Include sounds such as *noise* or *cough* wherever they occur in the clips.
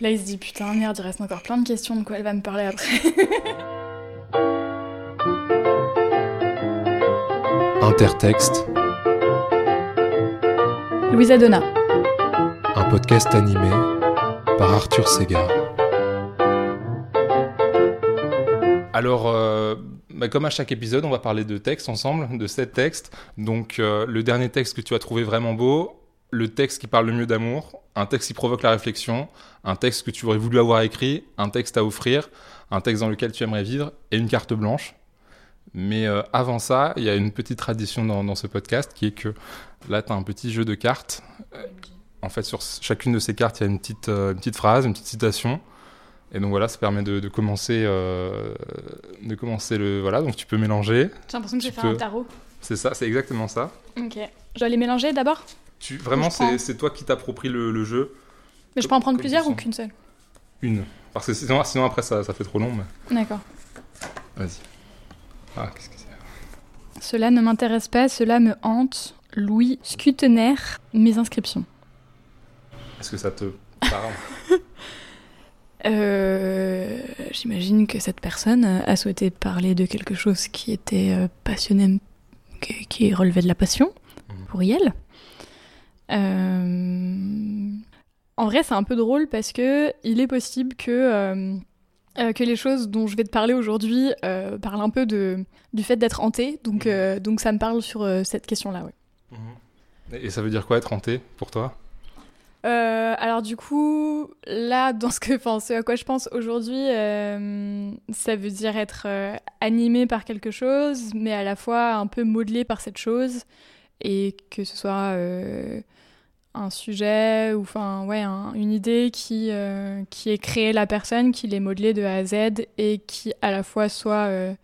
Là, il se dit putain, merde, il reste encore plein de questions, de quoi elle va me parler après. *laughs* Intertexte, Louisa Donna. un podcast animé par Arthur Segar. Alors, euh, bah, comme à chaque épisode, on va parler de textes ensemble, de sept textes. Donc, euh, le dernier texte que tu as trouvé vraiment beau, le texte qui parle le mieux d'amour, un texte qui provoque la réflexion, un texte que tu aurais voulu avoir écrit, un texte à offrir, un texte dans lequel tu aimerais vivre et une carte blanche. Mais euh, avant ça, il y a une petite tradition dans, dans ce podcast qui est que là, tu as un petit jeu de cartes. En fait, sur chacune de ces cartes, il y a une petite, euh, une petite phrase, une petite citation. Et donc voilà, ça permet de, de commencer, euh, de commencer le. Voilà, donc tu peux mélanger. J'ai l'impression que j'ai fait un peux. tarot. C'est ça, c'est exactement ça. Ok. Je dois les mélanger d'abord? Tu, vraiment, c'est c'est toi qui t'appropries le, le jeu. Mais je peux en prendre Comme plusieurs ou qu'une seule Une. Parce que sinon, sinon après, ça, ça fait trop long. Mais... D'accord. Vas-y. Ah, qu'est-ce que c'est Cela ne m'intéresse pas, cela me hante. Louis Scutener, mes inscriptions. Est-ce que ça te *laughs* parle Euh, J'imagine que cette personne a souhaité parler de quelque chose qui était euh, passionné, qui, relevait de la passion Mhm. pour elle. Euh, En vrai, c'est un peu drôle parce que il est possible que euh, euh, que les choses dont je vais te parler aujourd'hui euh, parlent un peu de du fait d'être hanté. Donc Mhm. euh, donc ça me parle sur cette question-là. Ouais. Et ça veut dire quoi être hanté pour toi? Alors du coup, là, dans ce, que, *laughs* enfin, ce à quoi je pense aujourd'hui, ça veut dire être animé par quelque chose, mais à la fois un peu modelé par cette chose, et que ce soit un sujet ou enfin ouais un- une idée qui euh, qui ait créé la personne, qui l'ait modelé de A à Z, et qui à la fois soit euh,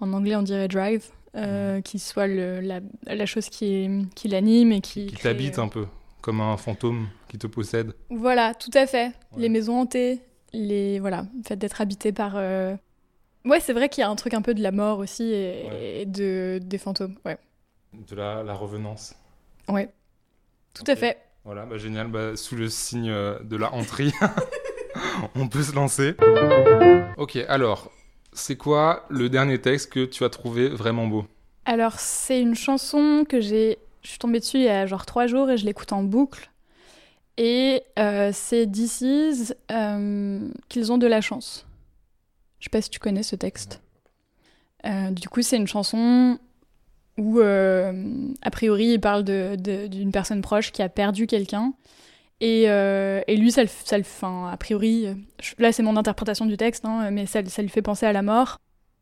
en anglais on dirait drive. euh, qui soit le, la, la chose qui, est- qui l'anime et qui, Qui t'habite un peu, comme un fantôme qui te possède. voilà, tout à fait. Ouais. Les maisons hantées, les voilà, le fait d'être habité par. euh, Ouais, c'est vrai qu'il y a un truc un peu de la mort aussi et, Ouais. et de des fantômes. Ouais, De la, la revenance. ouais, tout à fait. Voilà, bah, génial. Bah, sous le signe euh, de la hanterie, *laughs* on peut se lancer. Ok, alors, c'est quoi le dernier texte que tu as trouvé vraiment beau? Alors c'est une chanson que j'ai, je suis tombée dessus il y a genre trois jours et je l'écoute en boucle. Et euh, c'est Is, euh, qu'ils ont de la chance. Je sais pas si tu connais ce texte. Euh, du coup, c'est une chanson où, euh, a priori, il parle d'une personne proche qui a perdu quelqu'un. Et, euh, et lui, ça le, ça le, enfin, a priori, là c'est mon interprétation du texte, hein, mais ça, ça lui fait penser à la mort,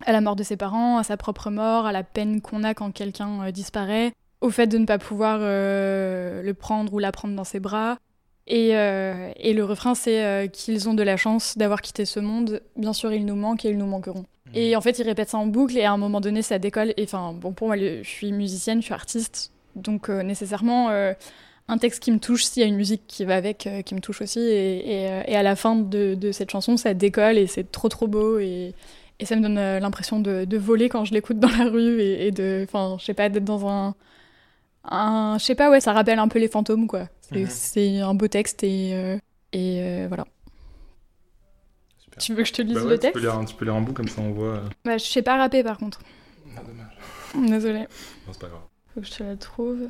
à la mort de ses parents, à sa propre mort, à la peine qu'on a quand quelqu'un euh, disparaît, au fait de ne pas pouvoir le prendre ou la prendre dans ses bras. Et, euh, et le refrain, c'est euh, qu'ils ont de la chance d'avoir quitté ce monde. Bien sûr, ils nous manquent et ils nous manqueront. Et en fait, il répète ça en boucle et à un moment donné, ça décolle. Et enfin, bon, pour moi, je suis musicienne, je suis artiste, donc euh, nécessairement un texte qui me touche, s'il y a une musique qui va avec, qui me touche aussi. Et, et, et à la fin de, de cette chanson, ça décolle et c'est trop trop beau et, et ça me donne l'impression de, de voler quand je l'écoute dans la rue et, et de, enfin, je sais pas, d'être dans un, un, je sais pas, ouais, ça rappelle un peu les fantômes, quoi. C'est Mhm. un beau texte et euh, et euh, voilà. Super. Tu veux que je te lise Bah ouais, le tu texte peux, lire, un- tu peux lire en bout comme ça on voit. euh. Bah, je sais pas rapper par contre. Ah, dommage. Désolée. Non, c'est pas grave. Faut que je te la trouve.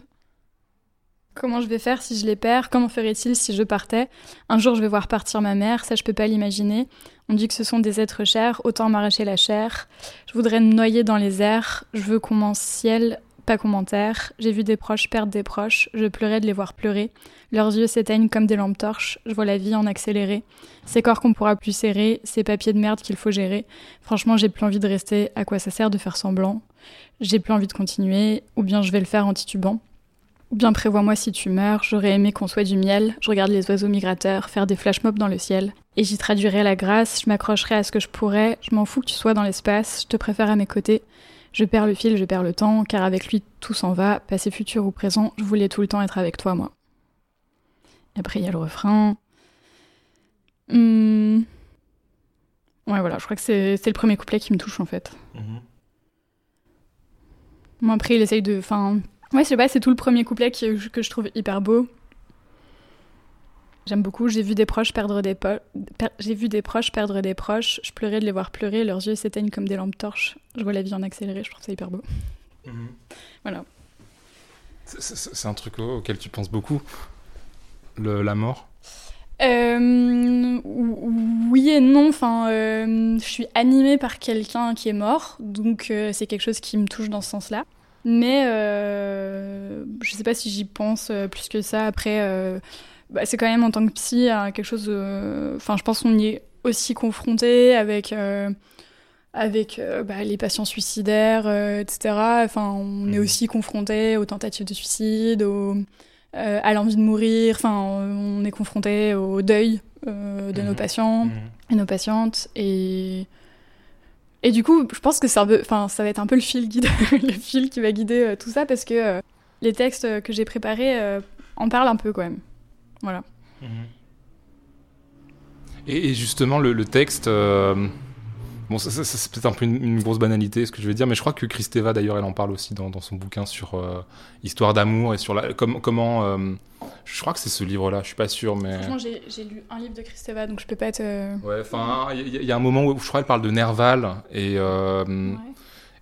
Comment je vais faire si je les perds? Comment ferait-il si je partais? Un jour, je vais voir partir ma mère, ça je peux pas l'imaginer. On dit que ce sont des êtres chers, autant m'arracher la chair. Je voudrais me noyer dans les airs, je veux qu'on m'en ciel, pas commentaire. J'ai vu des proches perdre des proches, je pleurais de les voir pleurer. Leurs yeux s'éteignent comme des lampes torches, je vois la vie en accéléré. Ces corps qu'on pourra plus serrer, ces papiers de merde qu'il faut gérer. Franchement, j'ai plus envie de rester, à quoi ça sert de faire semblant? J'ai plus envie de continuer, ou bien je vais le faire en titubant. Ou bien prévois-moi si tu meurs, j'aurais aimé qu'on soit du miel, je regarde les oiseaux migrateurs faire des flash mobs dans le ciel, et j'y traduirai la grâce, je m'accrocherai à ce que je pourrais, je m'en fous que tu sois dans l'espace, je te préfère à mes côtés, je perds le fil, je perds le temps, car avec lui tout s'en va, passé, futur ou présent, je voulais tout le temps être avec toi, moi. Et après, il y a le refrain. Hmm. Ouais, voilà, je crois que c'est le premier couplet qui me touche en fait. Mhm. Bon, après, il essaye de. Enfin. Ouais, je sais pas, c'est tout le premier couplet qui- que je trouve hyper beau. J'aime beaucoup. J'ai vu des proches perdre des po- per- j'ai vu des proches perdre des proches. Je pleurais de les voir pleurer. Leurs yeux s'éteignent comme des lampes torches. Je vois la vie en accéléré. Je trouve ça hyper beau. Voilà. C'est- un truc au- auquel tu penses beaucoup, le, la mort. Euh, oui et non. Enfin, euh, je suis animée par quelqu'un qui est mort, donc euh, c'est quelque chose qui me touche dans ce sens-là. Mais euh, je sais pas si j'y pense euh, plus que ça. Après, euh, bah, c'est quand même en tant que psy euh, quelque chose. Enfin, je pense qu'on y est aussi confronté avec. euh, avec euh, bah, les patients suicidaires, euh, etc. Enfin, on est Mhm. aussi confronté aux tentatives de suicide, aux, à l'envie de mourir. Enfin, on est confronté au deuil de nos Mhm. patients et nos patientes. Et, et du coup, je pense que peu, enfin, ça va être un peu le fil, guide, *laughs* le fil qui va guider tout ça parce que les textes que j'ai préparés en parlent un peu quand même. Voilà. Et, et justement, le, le texte. euh, Bon, ça, ça- ça, c'est peut-être un peu une, une grosse banalité, ce que je vais dire, mais je crois que Christeva, d'ailleurs, elle en parle aussi dans, dans son bouquin sur euh, Histoire d'amour et sur la, com- comment. euh, je crois que c'est ce livre-là, je suis pas sûr, mais. Franchement, j'ai j'ai lu un livre de Christeva, donc je peux pas être. euh, Ouais, enfin, il y, a- il y a un moment où je crois qu'elle parle de Nerval et, euh, ouais.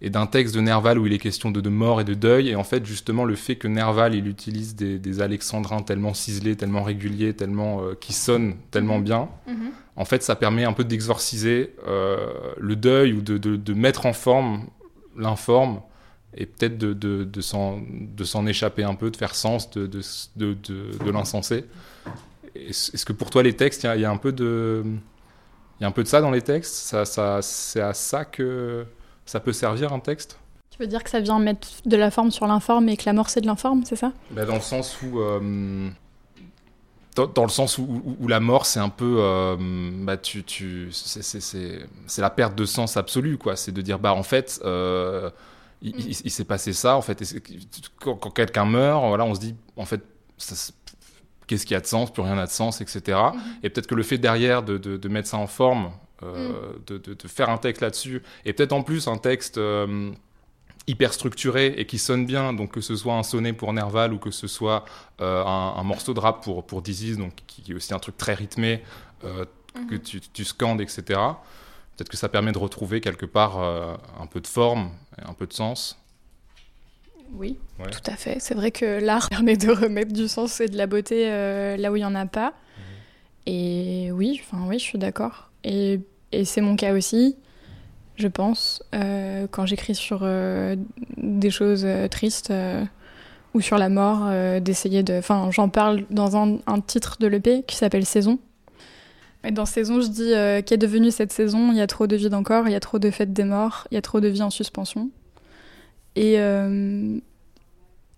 Et d'un texte de Nerval où il est question de, de mort et de deuil. Et en fait, justement, le fait que Nerval, il utilise des, des alexandrins tellement ciselés, tellement réguliers, tellement euh, qui sonnent tellement Mhm. bien, Mhm. en fait, ça permet un peu d'exorciser euh, le deuil ou de, de- de mettre en forme l'informe et peut-être de, de, de s'en échapper un peu, de faire sens de, de, de, de- de l'insensé. Est-ce que pour toi, les textes, il y a- il y, a un peu de... Il y a un peu de ça dans les textes? Ça, ça, C'est à ça que ça peut servir un texte Tu veux dire que ça vient mettre de la forme sur l'informe et que la mort c'est de l'informe, c'est ça? Bah, Dans le sens où... euh, dans, dans le sens où, où- où la mort, c'est un peu... euh, bah, tu, tu, c'est- la perte de sens absolue, quoi. C'est de dire, bah, en fait... euh, il, il- il s'est passé ça, en fait. Quand, quand quelqu'un meurt, voilà, on se dit, en fait, ça qu'est-ce qui a de sens, plus rien n'a de sens, etc. Et peut-être que le fait derrière de, de- de mettre ça en forme, euh, de, de- de faire un texte là-dessus, et peut-être en plus un texte euh, hyper structuré et qui sonne bien, donc que ce soit un sonnet pour Nerval ou que ce soit euh, un, un morceau de rap pour, pour Disease, donc qui est aussi un truc très rythmé, euh, que tu, tu scandes, etc. Peut-être que ça permet de retrouver quelque part un peu de forme, un peu de sens. Oui, Ouais. tout à fait. C'est vrai que l'art *laughs* permet de remettre du sens et de la beauté là où il n'y en a pas. Et oui, enfin oui, je suis d'accord. Et, c'est mon cas aussi, je pense, euh, quand j'écris sur euh, des choses euh, tristes ou sur la mort, d'essayer de... Enfin, j'en parle dans un, un titre de l'EP qui s'appelle Saison. Et dans Saison, je dis qu'est devenue cette saison? Il y a trop de vide encore, il y a trop de fêtes des morts, il y a trop de vie en suspension. Et,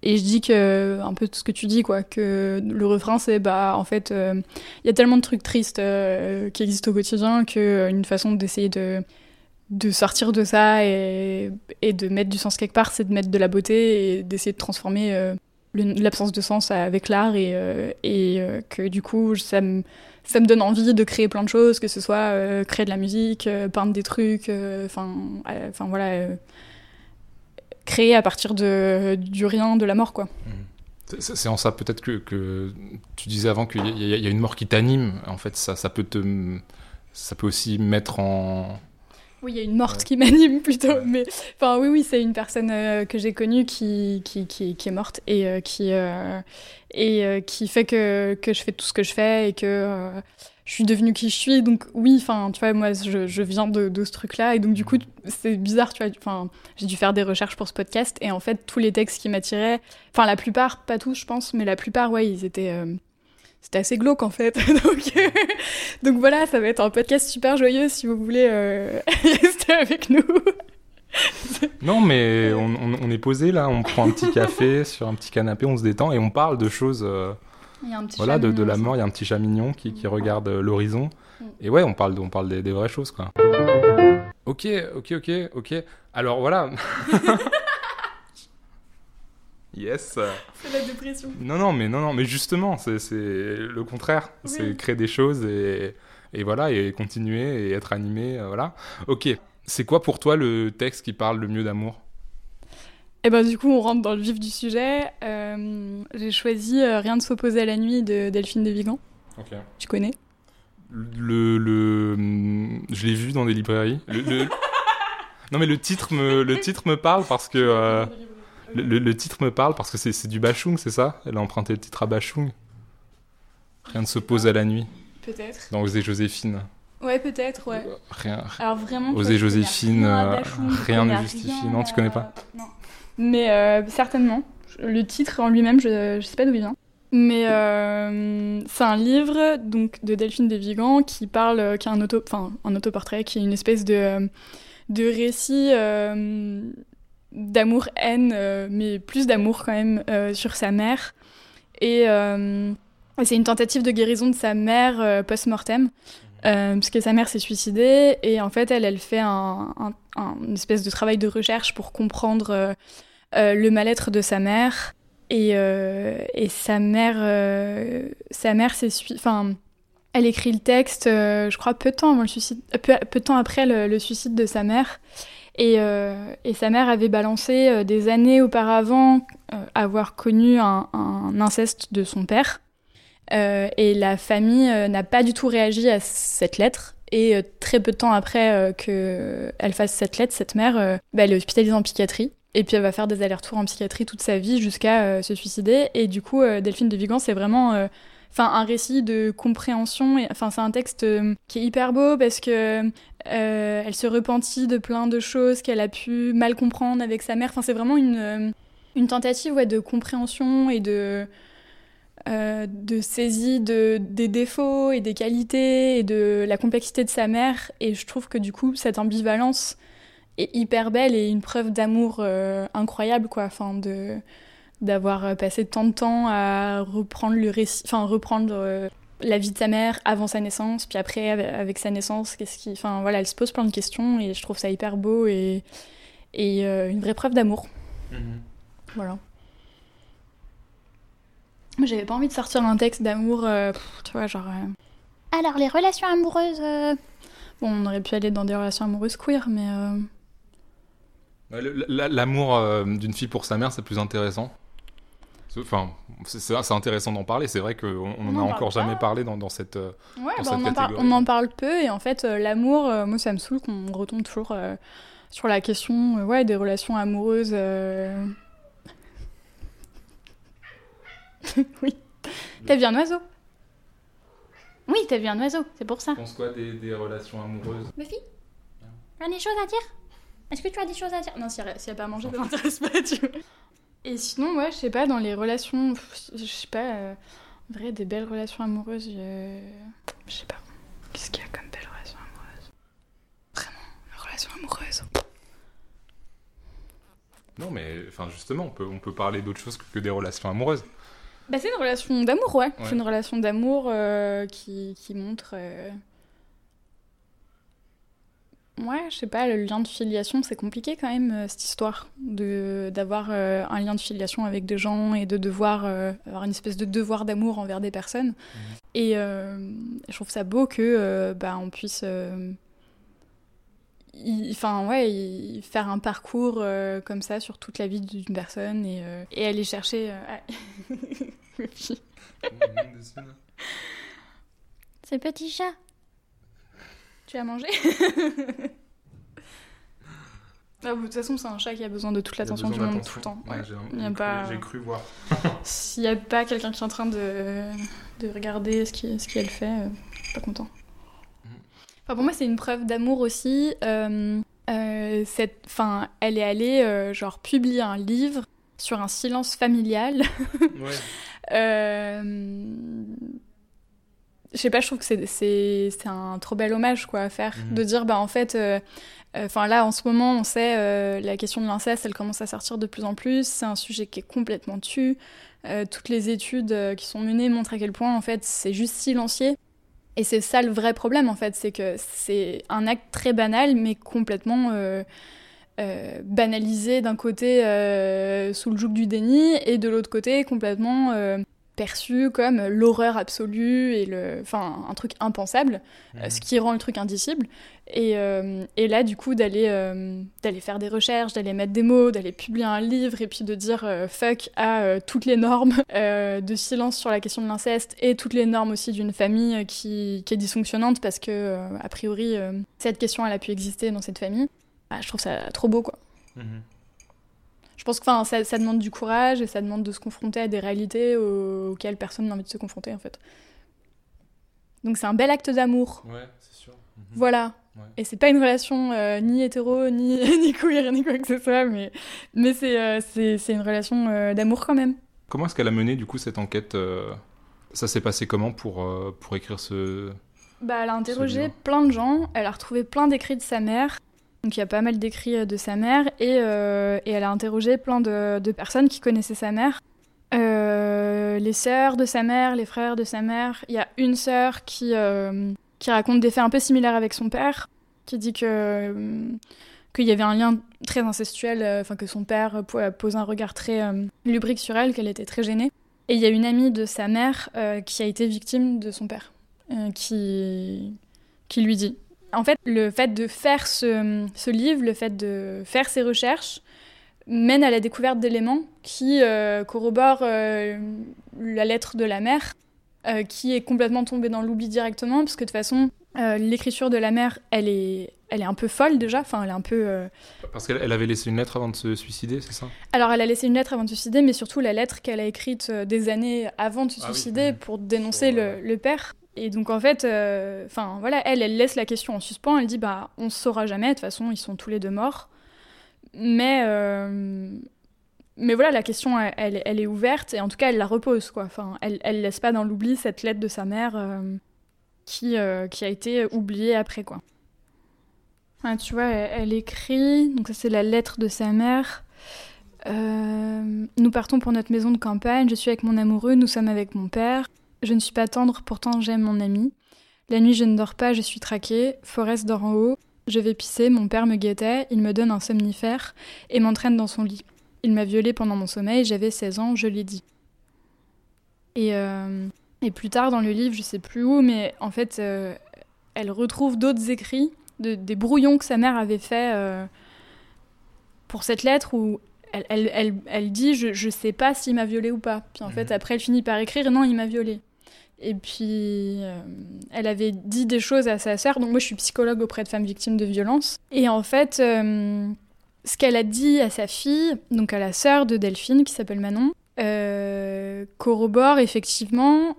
et je dis que, un peu tout ce que tu dis, quoi, que le refrain, c'est, bah, en fait, euh, il y a tellement de trucs tristes euh, qui existent au quotidien qu'une façon d'essayer de, de sortir de ça et, de mettre du sens quelque part, c'est de mettre de la beauté et d'essayer de transformer euh, l'absence de sens avec l'art et, euh, et euh, que du coup, ça me, ça me donne envie de créer plein de choses, que ce soit euh, créer de la musique, euh, peindre des trucs, euh, enfin, euh, enfin voilà. Créer à partir de, du rien, de la mort, quoi. C'est- en ça peut-être que, que tu disais avant qu'il y, a- il y a une mort qui t'anime. En fait, ça, ça peut te, ça peut aussi mettre en. Oui, il y a une morte Ouais. qui m'anime plutôt, Ouais. mais enfin oui, oui, c'est une personne euh, que j'ai connue qui, qui, qui, qui est morte et euh, qui euh, et qui fait que, que je fais tout ce que je fais et que je suis devenue qui je suis. Donc oui, enfin tu vois, moi je, viens de, ce truc-là et donc du coup c'est bizarre, tu vois. Enfin, j'ai dû faire des recherches pour ce podcast et en fait tous les textes qui m'attiraient, enfin la plupart, pas tous je pense, mais la plupart, ouais, ils étaient euh, c'était assez glauque en fait. *laughs* donc, euh, donc voilà, ça va être un podcast super joyeux si vous voulez euh, *laughs* rester avec nous. *laughs* Non, mais on, on- on est posé là, on prend un petit café sur un petit canapé, on se détend et on parle de choses. Voilà, de, de la mort. Il y a un petit chat mignon qui, qui regarde euh, l'horizon. Mm. Et ouais, on parle, de- on parle des, des vraies choses, quoi. Ok, ok, ok, ok. Alors voilà. *laughs* yes. C'est la dépression. Non, non, mais non, non, mais justement, c'est le contraire. Oui. C'est créer des choses et, et voilà, et continuer et être animé, euh, voilà. Ok. C'est quoi pour toi le texte qui parle le mieux d'amour? Et ben du coup, on rentre dans le vif du sujet. Euh, j'ai choisi euh, Rien de s'opposer à la nuit de Delphine de Vigan. Tu connais? Le, le, je l'ai vu dans des librairies. Le, *laughs* non mais le titre me, le titre me parle parce que euh, le, titre me parle parce que c'est du Bachung, c'est ça? Elle a emprunté le titre à Bachung. Rien ne s'oppose à la nuit. Peut-être. Dans Osée Joséphine. Ouais, peut-être, ouais. Rien. Alors vraiment. Osée Joséphine, euh, rien ne justifie. Non, tu connais pas. Non. Mais euh, certainement. Le titre en lui-même, je, je sais pas d'où il vient. Mais euh, c'est un livre donc de Delphine Desvigans qui parle, euh, qui a un auto, un autoportrait, qui est une espèce de de récit d'amour-haine, mais plus d'amour quand même sur sa mère. Et c'est une tentative de guérison de sa mère post-mortem, parce que sa mère s'est suicidée et en fait elle, elle fait un, un, une espèce de travail de recherche pour comprendre le mal-être de sa mère. Et, euh, et sa mère, euh, sa mère, c'est, enfin, elle écrit le texte, euh, je crois, peu de temps avant le suicide, peu, peu de temps après le, suicide de sa mère. Et, et, sa mère avait balancé des années auparavant avoir connu un, inceste de son père. Et la famille n'a pas du tout réagi à cette lettre. Et très peu de temps après qu'elle fasse cette lettre, cette mère, bah, elle est hospitalisée en psychiatrie. Et puis elle va faire des allers-retours en psychiatrie toute sa vie jusqu'à euh, se suicider. Et du coup, euh, Delphine de Vigan, c'est vraiment euh, un récit de compréhension. Enfin, c'est un texte qui est hyper beau parce que elle se repentit de plein de choses qu'elle a pu mal comprendre avec sa mère. Enfin, c'est vraiment une, une tentative ouais, de compréhension et de de saisie de, des défauts et des qualités et de la complexité de sa mère. Et je trouve que du coup, cette ambivalence est hyper belle et une preuve d'amour euh, incroyable, quoi. Enfin, de d'avoir euh, passé tant de temps à reprendre le récit, enfin reprendre euh, la vie de sa mère avant sa naissance, puis après avec sa naissance, qu'est-ce qui, enfin voilà, elle se pose plein de questions et je trouve ça hyper beau et et une vraie preuve d'amour. Mhm. Voilà. J'avais pas envie de sortir un texte d'amour, tu vois, genre. Alors les relations amoureuses. Bon, on aurait pu aller dans des relations amoureuses queer, mais. L'amour euh, d'une fille pour sa mère, c'est plus intéressant. Enfin, c'est intéressant d'en parler. C'est vrai qu'on n'en a encore jamais parlé dans, dans cette, ouais, dans bah, cette on, en parle, on, en parle peu. Et en fait, euh, l'amour, euh, moi, ça me saoule qu'on retombe toujours sur la question ouais, des relations amoureuses. *laughs* oui. T'as vu un oiseau? Oui, t'as vu un oiseau, c'est pour ça. Tu penses quoi des, des relations amoureuses? Buffy T'as des choses à dire? Est-ce que tu as des choses à dire? Non, s'il n'y a, pas à manger, ça m'intéresse pas, tu vois. Et sinon, ouais, je sais pas, dans les relations. Je sais pas. Euh, en vrai, des belles relations amoureuses, je. Je sais pas. Qu'est-ce qu'il y a comme belles relations amoureuses? Vraiment, une relation amoureuse. Non, mais enfin, justement, on peut, on peut parler d'autre chose que, des relations amoureuses. Bah, c'est une relation d'amour, ouais. C'est une relation d'amour euh, qui, qui, montre. Euh, Ouais, je sais pas, le lien de filiation, c'est compliqué quand même, euh, cette histoire, d'avoir euh, un lien de filiation avec des gens et de devoir avoir une espèce de devoir d'amour envers des personnes. Mmh. Et je trouve ça beau que bah, on puisse. Enfin, ouais, faire un parcours comme ça sur toute la vie d'une personne et, et aller chercher. *laughs* *laughs* c'est petit chat. Tu as mangé? Ah, De toute façon, c'est un chat qui a besoin de toute l'attention du monde tout le temps. j'ai, pas... cru voir. S'il n'y a pas quelqu'un qui est en train de, de regarder ce, qui, ce qu'elle fait, euh, pas content. Enfin, pour moi, c'est une preuve d'amour aussi. Euh, euh, cette, enfin, elle est allée euh, genre publier un livre sur un silence familial. *laughs* ouais je sais pas, je trouve que c'est un trop bel hommage quoi à faire, mhm. de dire bah en fait, enfin là en ce moment on sait la question de l'inceste, elle commence à sortir de plus en plus, c'est un sujet qui est complètement tu. toutes les études qui sont menées montrent à quel point en fait c'est juste silencieux. Et c'est ça le vrai problème en fait, c'est que c'est un acte très banal mais complètement banalisé d'un côté sous le joug du déni et de l'autre côté complètement perçu comme l'horreur absolue et le, enfin, un truc impensable, euh, Mhm. ce qui rend le truc indicible. Et, euh, et là, du coup, d'aller euh, d'aller faire des recherches, d'aller mettre des mots, d'aller publier un livre et puis de dire euh, fuck à toutes les normes *laughs* de silence sur la question de l'inceste et toutes les normes aussi d'une famille qui, qui est dysfonctionnante parce que, a priori, cette question, elle a pu exister dans cette famille. Ah, je trouve ça trop beau, quoi. Mhm. Je pense que enfin, ça, ça demande du courage et ça demande de se confronter à des réalités au- auxquelles personne n'a envie de se confronter en fait. Donc c'est un bel acte d'amour, Ouais, c'est sûr. Mhm. voilà. Ouais. Et c'est pas une relation euh, ni hétéro, ni, *laughs* ni queer, ni quoi que ce soit, mais, mais c'est euh, c'est- c'est une relation euh, d'amour quand même. Comment est-ce qu'elle a mené du coup cette enquête euh, Ça s'est passé comment pour, euh, pour écrire ce... Bah, elle a interrogé plein de gens, elle a retrouvé plein d'écrits de sa mère, donc il y a pas mal d'écrits euh, de sa mère, et, euh, et elle a interrogé plein de, personnes qui connaissaient sa mère. Euh, les sœurs de sa mère, les frères de sa mère. Il y a une sœur qui, qui raconte des faits un peu similaires avec son père, qui dit que qu'il y avait un lien très incestuel, enfin que son père po- pose un regard très lubrique sur elle, qu'elle était très gênée. Et il y a une amie de sa mère qui a été victime de son père qui, qui lui dit. En fait, le fait de faire ce, ce livre, le fait de faire ces recherches, mène à la découverte d'éléments qui euh, corroborent euh, la lettre de la mère, euh, qui est complètement tombée dans l'oubli directement, parce que de toute façon, l'écriture de la mère, elle est, elle est un peu folle déjà, enfin, elle est un peu... Parce qu'elle elle avait laissé une lettre avant de se suicider, c'est ça? Alors, elle a laissé une lettre avant de se suicider, mais surtout la lettre qu'elle a écrite des années avant de se Ah suicider mhm. pour dénoncer Pour, le, le père. Et donc, en fait, euh, enfin voilà, elle, elle laisse la question en suspens. Elle dit, bah, on saura jamais. De toute façon, ils sont tous les deux morts. Mais, euh, mais voilà, la question, elle, elle- est ouverte et en tout cas, elle la repose, quoi. Enfin, elle, elle laisse pas dans l'oubli cette lettre de sa mère euh, qui, qui a été oubliée après, quoi. Ouais, tu vois, elle, elle écrit, donc ça c'est la lettre de sa mère. Nous partons pour notre maison de campagne, je suis avec mon amoureux, nous sommes avec mon père. Je ne suis pas tendre, pourtant j'aime mon ami. La nuit je ne dors pas, je suis traquée. Forest dort en haut. Je vais pisser, mon père me guettait, il me donne un somnifère et m'entraîne dans son lit. Il m'a violée pendant mon sommeil, j'avais 16 ans, je l'ai dit. Et, euh, et plus tard dans le livre, je sais plus où, mais en fait, euh, elle retrouve d'autres écrits, de- des brouillons que sa mère avait fait euh, pour cette lettre où elle, elle, elle, elle dit je, je sais pas s'il m'a violée ou pas. Puis en fait, Mhm. après, elle finit par écrire non, il m'a violée. Et puis, euh, elle avait dit des choses à sa sœur. Donc, moi, je suis psychologue auprès de femmes victimes de violences. Et en fait, euh, ce qu'elle a dit à sa fille, donc à la sœur de Delphine, qui s'appelle Manon, euh, corrobore effectivement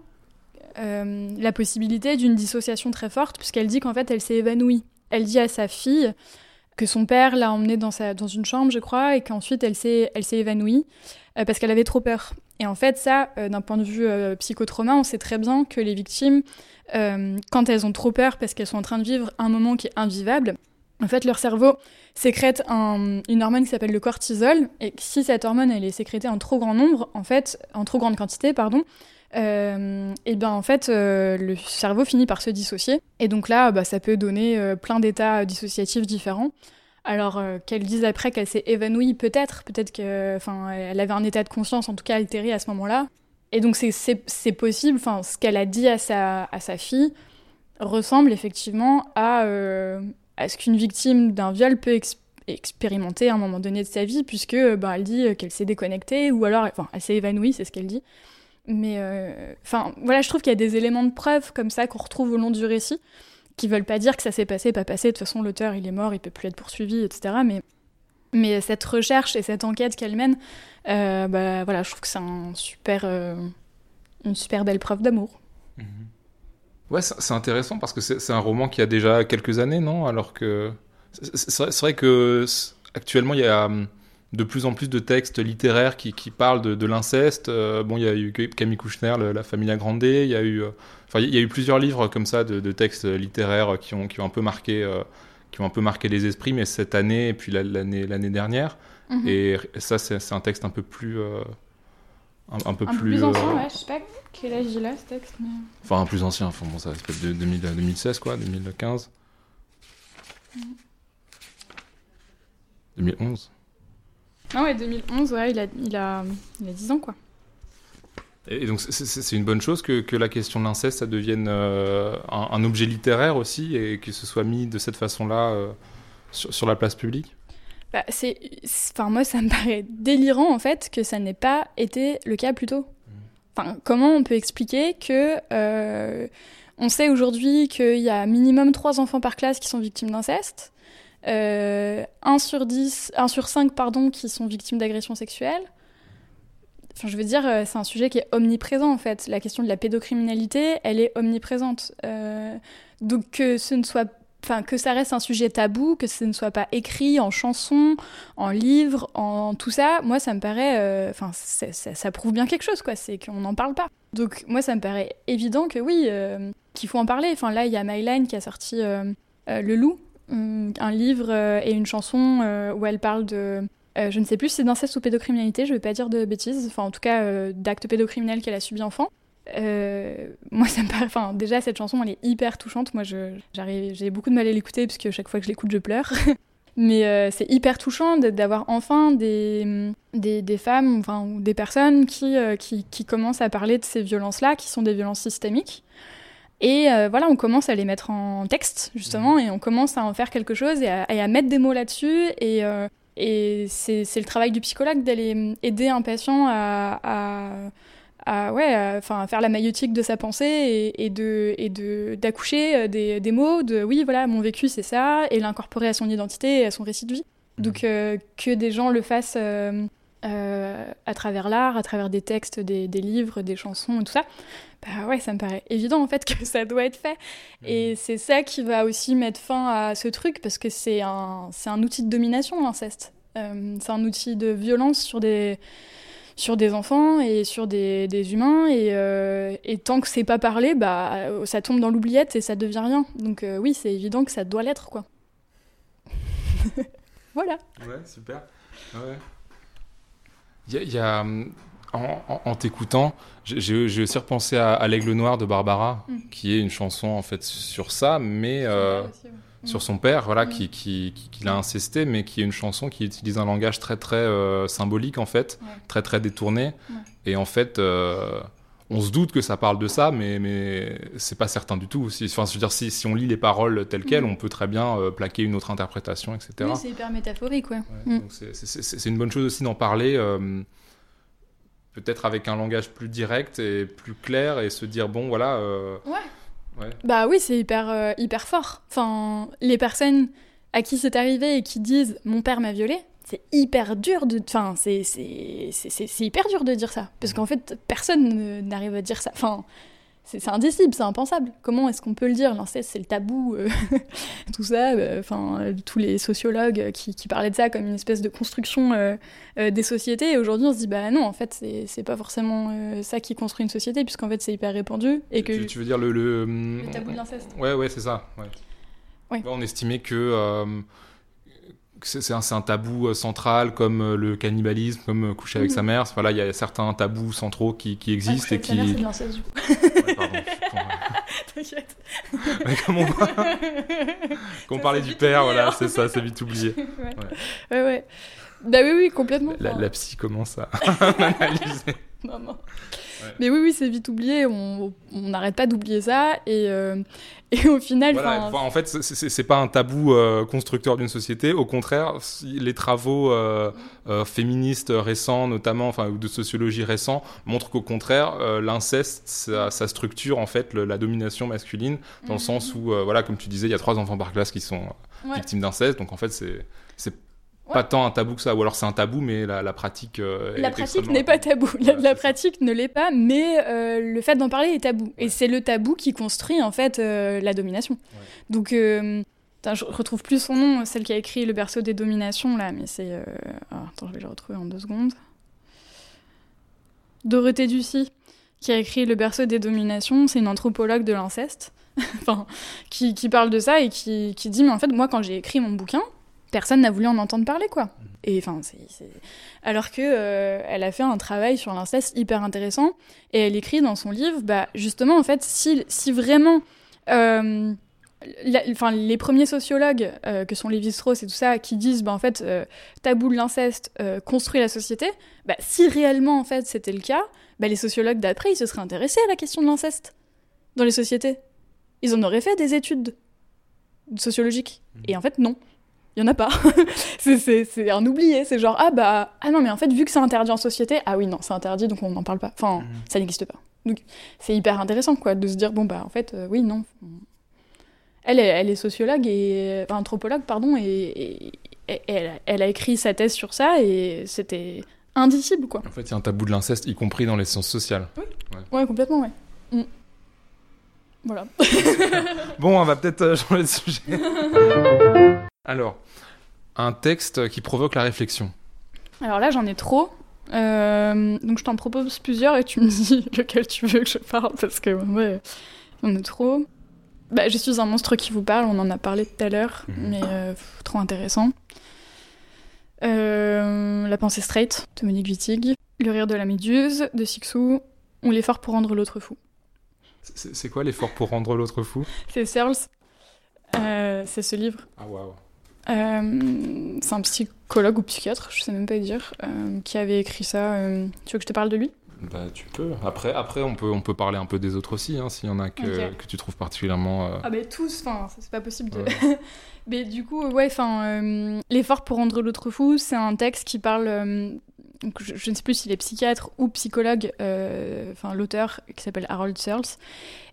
la possibilité d'une dissociation très forte, puisqu'elle dit qu'en fait, elle s'est évanouie. Elle dit à sa fille que son père l'a emmenée dans, une chambre, je crois, et qu'ensuite elle s'est, évanouie parce qu'elle avait trop peur. Et en fait, ça, euh, d'un point de vue euh, psychotrauma, on sait très bien que les victimes, euh, quand elles ont trop peur parce qu'elles sont en train de vivre un moment qui est invivable, en fait, leur cerveau sécrète un- une hormone qui s'appelle le cortisol, et si cette hormone elle est sécrétée en trop grand nombre, en fait, en trop grande quantité, pardon, euh, et bien en fait, le cerveau finit par se dissocier. Et donc là, bah, ça peut donner plein d'états dissociatifs différents. Alors euh, qu'elle dise après qu'elle s'est évanouie, peut-être, peut-être que, enfin, elle avait un état de conscience en tout cas altéré à ce moment-là. Et donc c'est- possible. Enfin, ce qu'elle a dit à sa à sa fille ressemble effectivement à euh, à ce qu'une victime d'un viol peut ex- expérimenter à un moment donné de sa vie, puisque bah, elle dit qu'elle s'est déconnectée ou alors, enfin, elle s'est évanouie, c'est ce qu'elle dit. Mais euh, enfin, voilà, je trouve qu'il y a des éléments de preuve comme ça qu'on retrouve au long du récit, qui veulent pas dire que ça s'est passé, pas passé. De toute façon, l'auteur, il est mort, il peut plus être poursuivi, etc. Mais mais cette recherche et cette enquête qu'elle mène, euh, bah voilà, je trouve que c'est un super, euh, une super belle preuve d'amour. Ouais, c'est intéressant parce que c'est un roman qui a déjà quelques années, non? Alors que c'est- vrai- que actuellement il y a hum, de plus en plus de textes littéraires qui, qui parlent de, de l'inceste. Euh, bon, il y a eu Camille Kouchner, le- La Familia Grande. Il y a eu, euh, enfin, il y a eu plusieurs livres comme ça de, de textes littéraires qui ont, qui ont un peu marqué, euh, qui ont un peu marqué les esprits. Mais cette année et puis la- l'année l'année dernière, Mhm. et ça c'est c'est un texte un peu plus, euh, un, un peu un plus, plus ancien, ouais, je sais pas quel âge il a ce texte. Mais... Enfin, un plus ancien, enfin bon, ça se peut-être de 2000 2016, quoi, 2015. 2011. Ah ouais, 2011, ouais, il a, il a, il a 10 ans quoi. Et donc c'est une bonne chose que, que la question de l'inceste, ça devienne un, un, objet littéraire aussi et que ce soit mis de cette façon-là sur, sur, la place publique? Bah, c'est, enfin moi ça me paraît délirant en fait que ça n'ait pas été le cas plus tôt. Enfin, comment on peut expliquer que euh, on sait aujourd'hui qu'il y a minimum 3 enfants par classe qui sont victimes d'inceste, euh, 1 sur 10, 1 sur 5 pardon, qui sont victimes d'agressions sexuelles. Enfin, je veux dire, euh, c'est un sujet qui est omniprésent en fait. La question de la pédocriminalité, elle est omniprésente. Euh, donc que ce ne soit enfin que ça reste un sujet tabou, que ce ne soit pas écrit en chanson, en livre, en tout ça, moi ça me paraît, euh, enfin ça, prouve bien quelque chose quoi, c'est qu'on n'en parle pas. Donc moi ça me paraît évident que oui, euh, qu'il faut en parler. Enfin là il y a Myline qui a sorti euh, Le Loup, un livre et une chanson où elle parle de je ne sais plus si c'est d'inceste ou pédocriminalité, je ne vais pas dire de bêtises, enfin en tout cas d'actes pédocriminels qu'elle a subi enfant. Euh, *laughs* moi, ça me paraît. Enfin, déjà, cette chanson, elle est hyper touchante. Moi, j'ai beaucoup de mal à l'écouter parce que chaque fois que je l'écoute, je pleure. *laughs* Mais euh, c'est hyper touchant d'avoir enfin des, des, femmes ou des personnes euh, qui, qui, commencent à parler de ces violences-là, qui sont des violences systémiques. Et voilà, on commence à les mettre en texte, justement, et on commence à en faire quelque chose et à, à mettre des mots là-dessus. Et, et c'est le travail du psychologue d'aller aider un patient à, à à ouais, enfin faire la maïotique de sa pensée et, et de et de d'accoucher euh, des, des, mots de oui voilà mon vécu c'est ça et l'incorporer à son identité et à son récit de vie. Mmh. Donc euh, que des gens le fassent euh, euh, à travers l'art, à travers des textes, des, des, livres, des chansons et tout ça, bah ouais ça me paraît évident en fait que ça doit être fait. Mmh. Et c'est ça qui va aussi mettre fin à ce truc parce que c'est un c'est un outil de domination l'inceste. c'est un outil de violence sur des sur des enfants et sur des, des humains. Et, euh, et, tant que c'est pas parlé, bah, ça tombe dans l'oubliette et ça devient rien. Donc euh, oui, c'est évident que ça doit l'être, quoi. *laughs* voilà. Ouais, super. Ouais. Il y, y a, en, en, t'écoutant, j'ai aussi repensé à, à L'Aigle Noir de Barbara, mm. qui est une chanson en fait sur ça, mais euh, sur son père, voilà, mm. qui, qui, qui, l'a incesté, mais qui est une chanson qui utilise un langage très très euh, symbolique en fait, très très détourné. Et en fait, euh, on se doute que ça parle de ça, mais mais c'est pas certain du tout. Si, enfin, je veux dire, si, si on lit les paroles telles quelles, mm. on peut très bien euh, plaquer une autre interprétation, etc. Oui, c'est hyper métaphorique, ouais. Mm. C'est une bonne chose aussi d'en parler. Peut-être avec un langage plus direct et plus clair et se dire bon voilà ouais bah oui, c'est hyper, euh, hyper fort. Enfin, les personnes à qui c'est arrivé et qui disent mon père m'a violé, c'est hyper dur de. Enfin, c'est hyper dur de dire ça. Parce qu'en fait, personne n'arrive à dire ça. Enfin, c'est indicible, c'est impensable. Comment est-ce qu'on peut le dire? L'inceste, c'est le tabou, euh, *laughs* tout ça. Euh, enfin, euh, tous les sociologues qui, qui, parlaient de ça comme une espèce de construction euh, des sociétés. Et aujourd'hui, on se dit, bah non, en fait, c'est pas forcément ça qui construit une société, puisqu'en fait, c'est hyper répandu. Et que... Tu, tu veux dire le. Le, le tabou de l'inceste. Ouais, ouais, c'est ça. Ouais. Ouais. on estimait que c'est un, un, tabou euh, central comme euh, le cannibalisme, comme euh, coucher avec mmh. sa mère. Voilà, il y a certains tabous centraux qui, qui existent ah, et qui. Mère, de l'inceste, du coup. ouais, pardon. *laughs* T'inquiète. *laughs* Mais comme on, *laughs* Quand on parlait du père, voilà, c'est ça, c'est vite oublié. ouais. ouais, ouais. Bah oui, oui, complètement. La, la psy commence à analyser. *laughs* Maman. Mais oui, oui, c'est vite oublié. On n'arrête pas d'oublier ça. Et, euh, et au final. Voilà, en fait, c'est pas un tabou euh, constructeur d'une société. Au contraire, les travaux euh, féministes récents, notamment, enfin, ou de sociologie récents, montrent qu'au contraire, l'inceste, ça, ça, structure en fait le, la domination masculine, dans le sens où, voilà, comme tu disais, il y a trois enfants par classe qui sont ouais. victimes d'inceste. Donc en fait, c'est Ouais. Pas tant un tabou que ça, ou alors c'est un tabou, mais la, la pratique. Euh, la pratique n'est pas tabou. La, pratique ne l'est pas, mais euh, le fait d'en parler est tabou. Ouais. Et c'est le tabou qui construit en fait euh, la domination. Donc, euh, je retrouve plus son nom, celle qui a écrit Le berceau des dominations, là, mais c'est. Oh, attends, je vais le retrouver en deux secondes. Dorothée Ducy, qui a écrit Le berceau des dominations, c'est une anthropologue de l'inceste. *laughs* enfin, qui, qui, parle de ça et qui, qui dit Mais en fait, moi, quand j'ai écrit mon bouquin, personne n'a voulu en entendre parler, quoi. Et enfin, alors que euh, elle a fait un travail sur l'inceste hyper intéressant et elle écrit dans son livre, bah justement en fait, si, si vraiment, euh, enfin les premiers sociologues euh, que sont Lévi-Strauss et tout ça, qui disent bah en fait tabou de l'inceste construit la société, bah si réellement en fait c'était le cas, bah, les sociologues d'après, ils se seraient intéressés à la question de l'inceste dans les sociétés. Ils en auraient fait des études sociologiques. Et en fait, non. Il n'y en a pas. *laughs* c'est un oublié. C'est genre, ah bah, ah non, mais en fait, vu que c'est interdit en société, ah oui, non, c'est interdit, donc on n'en parle pas. Enfin, mmh. ça n'existe pas. Donc, c'est hyper intéressant, quoi, de se dire, bon, bah, en fait, euh, oui, non. Elle, elle est sociologue et. Enfin, anthropologue, pardon, et, elle, elle, a écrit sa thèse sur ça, et c'était indicible, quoi. En fait, il y a un tabou de l'inceste, y compris dans les sciences sociales. Oui, ouais. complètement, ouais. Mm. Voilà. *laughs* *laughs* bon, on va peut-être euh, changer de sujet. Alors, un texte qui provoque la réflexion. Alors là, j'en ai trop. Euh, donc je t'en propose plusieurs et tu me dis *laughs* lequel tu veux que je parle parce que ouais, en a trop. Bah, je suis un monstre qui vous parle, on en a parlé tout à l'heure, mhm. mais euh, trop intéressant. la pensée straight de Monique Wittig, Le rire de la méduse de Sixou, ou L'effort pour rendre l'autre fou. C'est quoi l'effort pour rendre l'autre fou? C'est Searles. Euh, c'est ce livre. Ah waouh. Euh, c'est un psychologue ou psychiatre, je sais même pas dire, euh, qui avait écrit ça. tu veux que je te parle de lui? Bah, tu peux. Après, après on, peut, on peut parler un peu des autres aussi, hein, s'il y en a que, que tu trouves particulièrement. Ah, mais tous, enfin, c'est pas possible de. *laughs* mais du coup, ouais, enfin, L'effort pour rendre l'autre fou, c'est un texte qui parle je, ne sais plus s'il est psychiatre ou psychologue, euh, enfin l'auteur qui s'appelle Harold Searles.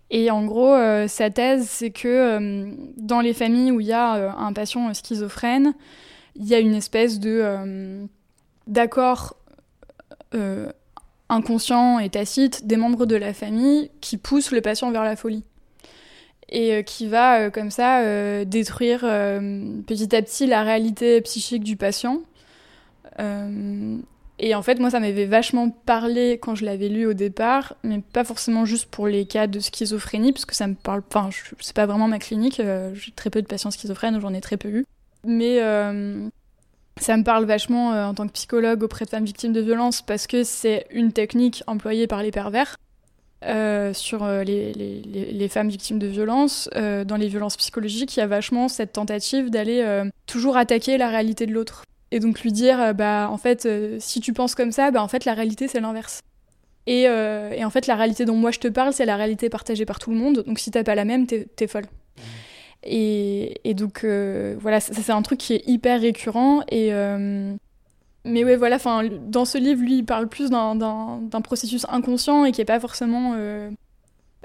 Et en gros, euh, sa thèse, c'est que euh, dans les familles où il y a un patient schizophrène, il y a une espèce de d'accord inconscient et tacite des membres de la famille qui poussent le patient vers la folie et qui va comme ça détruire petit à petit la réalité psychique du patient. Et en fait, moi, ça m'avait vachement parlé quand je l'avais lu au départ, mais pas forcément juste pour les cas de schizophrénie, parce que ça me parle. Enfin, c'est pas vraiment ma clinique, euh, j'ai très peu de patients schizophrènes, j'en ai très peu eu. Mais euh, ça me parle vachement euh, en tant que psychologue auprès de femmes victimes de violences, parce que c'est une technique employée par les pervers. sur les, les, les, femmes victimes de violences, dans les violences psychologiques, il y a vachement cette tentative d'aller toujours attaquer la réalité de l'autre et donc lui dire euh, bah en fait euh, si tu penses comme ça bah en fait la réalité c'est l'inverse. Et, euh, et, en fait la réalité dont moi je te parle c'est la réalité partagée par tout le monde. Donc si t'as pas la même t'es es folle. Mmh. et, et, donc voilà ça, c'est un truc qui est hyper récurrent. Et mais ouais voilà enfin dans ce livre lui il parle plus d'un processus inconscient et qui est pas forcément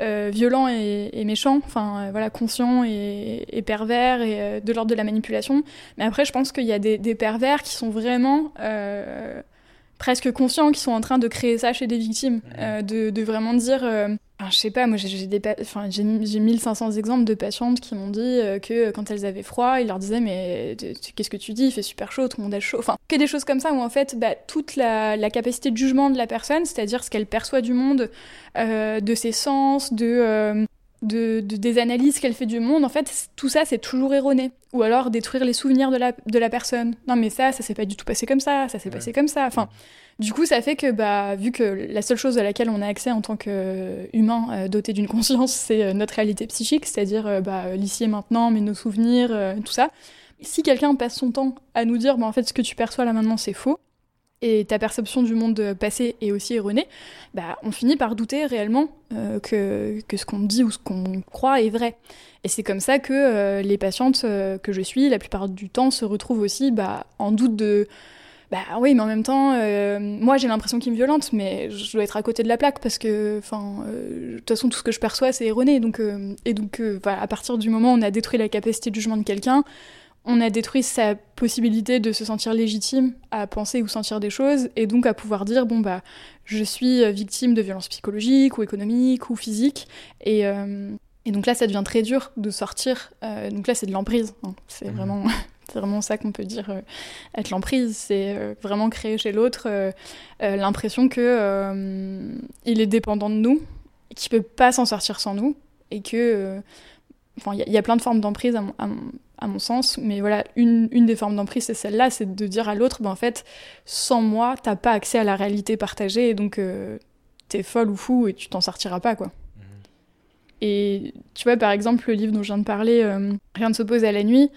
euh, violent et, méchant, enfin euh, voilà, conscient et, pervers et euh, de l'ordre de la manipulation. Mais après, je pense qu'il y a des, pervers qui sont vraiment presque conscients, qui sont en train de créer ça chez des victimes, de, de, vraiment dire je sais pas, moi j'ai des, enfin j'ai 1500 exemples de patientes qui m'ont dit euh, que quand elles avaient froid, ils leur disaient mais qu'est-ce que tu dis, il fait super chaud, tout le monde a chaud. Enfin, que des choses comme ça où en fait bah, toute la, capacité de jugement de la personne, c'est-à-dire ce qu'elle perçoit du monde, euh, de ses sens, de, euh, de, des analyses qu'elle fait du monde, en fait tout ça c'est toujours erroné. Ou alors détruire les souvenirs de la, de la personne. Non mais ça, ça s'est pas du tout passé comme ça, ça s'est passé comme ça. Enfin. Du coup, ça fait que, bah, vu que la seule chose à laquelle on a accès en tant qu'humain euh, doté d'une conscience, *laughs* c'est euh, notre réalité psychique, c'est-à-dire euh, bah, l'ici et maintenant, mais nos souvenirs, tout ça. Si quelqu'un passe son temps à nous dire, bah, en fait, ce que tu perçois là maintenant, c'est faux, et ta perception du monde passé est aussi erronée, bah, on finit par douter réellement que, ce qu'on dit ou ce qu'on croit est vrai. Et c'est comme ça que les patientes que je suis, la plupart du temps, se retrouvent aussi bah, en doute de bah oui, mais en même temps, euh, moi j'ai l'impression qu'il me violente, mais je dois être à côté de la plaque parce que, enfin, euh, de toute façon, tout ce que je perçois c'est erroné. Donc, euh, et donc, voilà, à partir du moment où on a détruit la capacité de jugement de quelqu'un, on a détruit sa possibilité de se sentir légitime à penser ou sentir des choses, et donc à pouvoir dire bon bah, je suis victime de violences psychologiques ou économiques ou physiques, et et donc là, ça devient très dur de sortir. donc là, c'est de l'emprise. Hein. C'est mmh. vraiment *laughs* c'est vraiment ça qu'on peut dire euh, être l'emprise, c'est euh, vraiment créer chez l'autre euh, l'impression que il est dépendant de nous, qu'il peut pas s'en sortir sans nous, et que, enfin, il y, a plein de formes d'emprise à, mon sens, mais voilà, une, une des formes d'emprise, c'est celle-là, c'est de dire à l'autre, ben en fait, sans moi, t'as pas accès à la réalité partagée, et donc t'es folle ou fou et tu t'en sortiras pas, quoi. Mmh. Et tu vois, par exemple, le livre dont je viens de parler, Rien ne s'oppose à la nuit,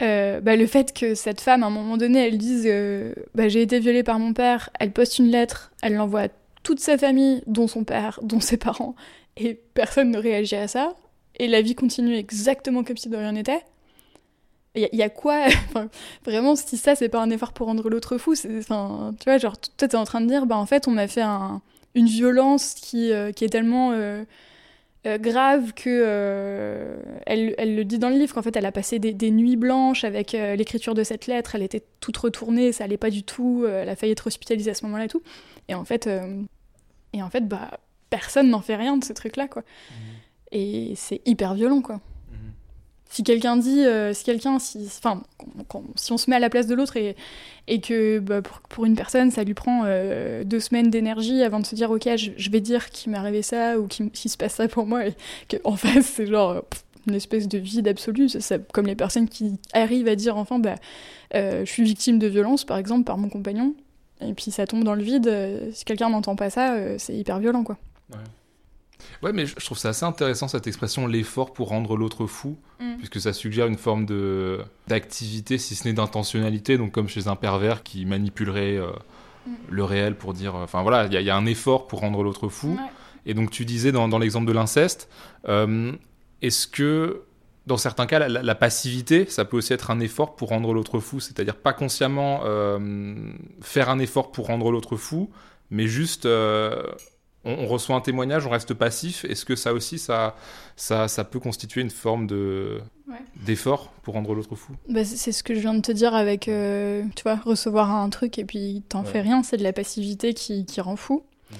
euh, bah, le fait que cette femme, à un moment donné, elle dise euh, bah, J'ai été violée par mon père, elle poste une lettre, elle l'envoie à toute sa famille, dont son père, *laughs* dont ses parents, et personne ne réagit à ça, et la vie continue exactement comme si de rien n'était. Il y, a quoi *laughs* Vraiment, si ça, c'est pas un effort pour rendre l'autre fou, enfin, tu vois, genre, toi, t'es en train de dire, bah en fait, on m'a fait une violence qui, euh, qui est tellement euh, euh, grave que elle, elle, le dit dans le livre qu'en fait, elle a passé des, nuits blanches avec l'écriture de cette lettre, elle était toute retournée, ça allait pas du tout, elle a failli être hospitalisée à ce moment-là et tout. Et en fait, et en fait, bah, personne n'en fait rien de ce truc-là, quoi. Mmh. Et c'est hyper violent, quoi. Si quelqu'un dit, euh, si quelqu'un, si, enfin, si on se met à la place de l'autre et, et que bah, pour, une personne, ça lui prend euh, deux semaines d'énergie avant de se dire, ok, je, vais dire qu'il m'est arrivé ça ou qu'il se passe ça pour moi, et qu'en face, c'est genre une espèce de vide absolu. Comme les personnes qui arrivent à dire, enfin, bah, euh, je suis victime de violence, par exemple, par mon compagnon, et puis ça tombe dans le vide. si quelqu'un n'entend pas ça, c'est hyper violent, quoi. Ouais. Ouais, mais je trouve ça assez intéressant cette expression l'effort pour rendre l'autre fou, mm. puisque ça suggère une forme de d'activité, si ce n'est d'intentionnalité, donc comme chez un pervers qui manipulerait euh, mm. le réel pour dire, euh, enfin voilà, il y, a un effort pour rendre l'autre fou. Et donc tu disais dans, dans l'exemple de l'inceste, euh, est-ce que dans certains cas, la, passivité, ça peut aussi être un effort pour rendre l'autre fou, c'est-à-dire pas consciemment faire un effort pour rendre l'autre fou, mais juste on, reçoit un témoignage, on reste passif. Est-ce que ça aussi, ça, ça, ça peut constituer une forme de d'effort pour rendre l'autre fou? Bah, C'est ce que je viens de te dire avec, euh, tu vois, recevoir un truc et puis t'en fais rien, c'est de la passivité qui, qui rend fou. Mmh.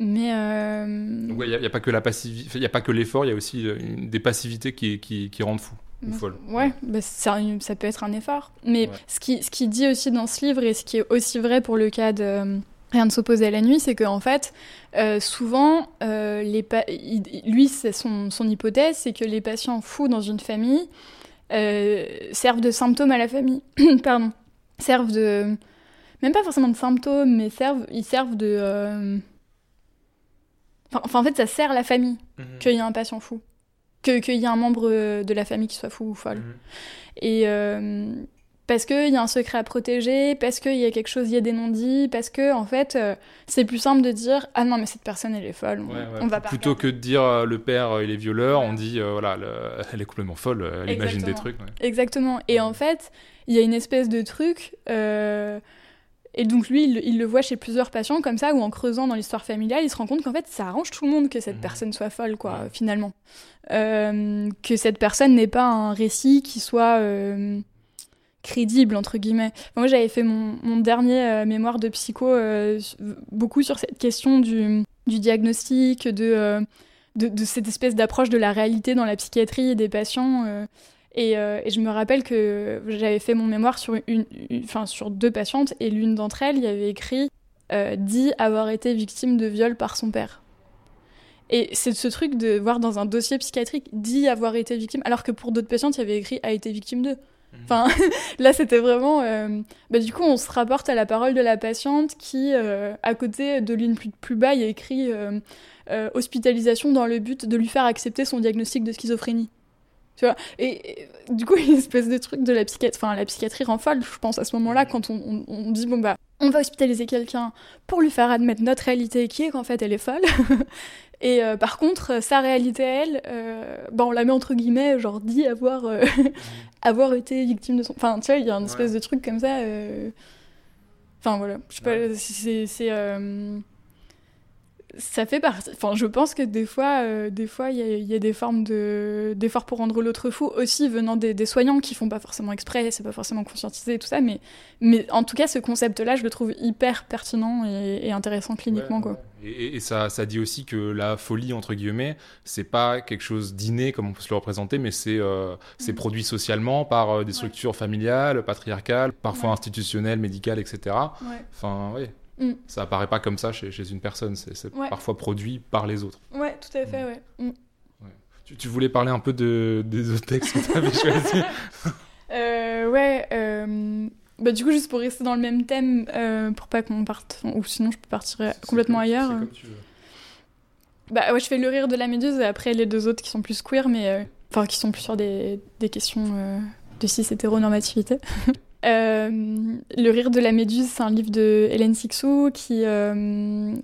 Mais euh... il n'y a, pas que la passivité, il y a pas que l'effort, il y a aussi euh, des passivités qui, qui, qui rendent fou. Ou folle. Ouais, bah, ça, ça, peut être un effort. Mais ce qui, ce qui dit aussi dans ce livre, et ce qui est aussi vrai pour le cas de, rien de s'opposer à la nuit, c'est qu'en fait, euh, souvent, euh, les lui, c'est son, son, hypothèse, c'est que les patients fous dans une famille euh, servent de symptômes à la famille. *coughs* Pardon. Servent de. Même pas forcément de symptômes, mais servent, ils servent de. Enfin, en fait, ça sert la famille mhm. qu'il y ait un patient fou. Qu'il y ait un membre de la famille qui soit fou ou folle. Mhm. Et parce qu'il y a un secret à protéger, parce qu'il y a quelque chose, il y a des non-dits, parce que en fait, euh, c'est plus simple de dire ah non mais cette personne elle est folle, on, va pas. Plutôt que de dire euh, le père euh, il est violeur, on dit voilà *laughs* elle est complètement folle, elle imagine des trucs. Exactement. Et en fait, il y a une espèce de truc. Et donc lui, il, le voit chez plusieurs patients comme ça, où en creusant dans l'histoire familiale, il se rend compte qu'en fait, ça arrange tout le monde que cette mhm. personne soit folle, quoi, finalement. que cette personne n'ait pas un récit qui soit crédible entre guillemets. moi j'avais fait mon, dernier euh, mémoire de psycho euh, beaucoup sur cette question du, diagnostic, de, euh, de, de, cette espèce d'approche de la réalité dans la psychiatrie et des patients. Et, je me rappelle que j'avais fait mon mémoire sur, une, sur deux patientes et l'une d'entre elles y avait écrit dit avoir été victime de viol par son père. Et c'est ce truc de voir dans un dossier psychiatrique dit avoir été victime, alors que pour d'autres patientes, il y avait écrit a été victime d'eux. Enfin, *laughs* là, c'était vraiment. Euh, bah, du coup, on se rapporte à la parole de la patiente qui, euh, à côté de l'une plus, plus bas, il y a écrit euh, hospitalisation dans le but de lui faire accepter son diagnostic de schizophrénie. Tu vois et, du coup, une espèce de truc de la psychiatrie. Enfin, la psychiatrie rend folle, je pense, à ce moment-là, quand on, on, dit bon, bah, on va hospitaliser quelqu'un pour lui faire admettre notre réalité qui est qu'en fait, elle est folle. *laughs* Et euh, par contre, sa réalité elle, euh, bah, on la met entre guillemets, genre dit avoir, euh, *laughs* avoir été victime de son. Enfin, tu vois, il y a un espèce de truc comme ça. Enfin, voilà. Je sais pas, c'est ça fait partie. Enfin, je pense que des fois, euh, des fois, il y, a des formes de d'efforts pour rendre l'autre fou aussi venant des, soignants qui font pas forcément exprès, c'est pas forcément conscientisé et tout ça, mais mais en tout cas, ce concept-là, je le trouve hyper pertinent et, intéressant cliniquement, quoi. Et, ça, ça dit aussi que la folie entre guillemets, c'est pas quelque chose d'inné comme on peut se le représenter, mais c'est euh, c'est mm. produit socialement par euh, des structures familiales, patriarcales, parfois institutionnelles, médicales, etc. Enfin, oui. Mm. Ça apparaît pas comme ça chez, chez une personne, c'est parfois produit par les autres. Ouais, tout à fait, ouais. Mm. Tu, voulais parler un peu de, des autres textes que tu avais *laughs* choisis euh, Ouais, euh, bah, du coup, juste pour rester dans le même thème, euh, pour pas qu'on parte, ou sinon je peux partir complètement ailleurs. Comme tu veux. Bah ouais, je fais le rire de la méduse et après les deux autres qui sont plus queer, mais enfin qui sont plus sur des, des questions de cis hétéronormativité. *laughs* le rire de la méduse, c'est un livre de Hélène Sixou qui,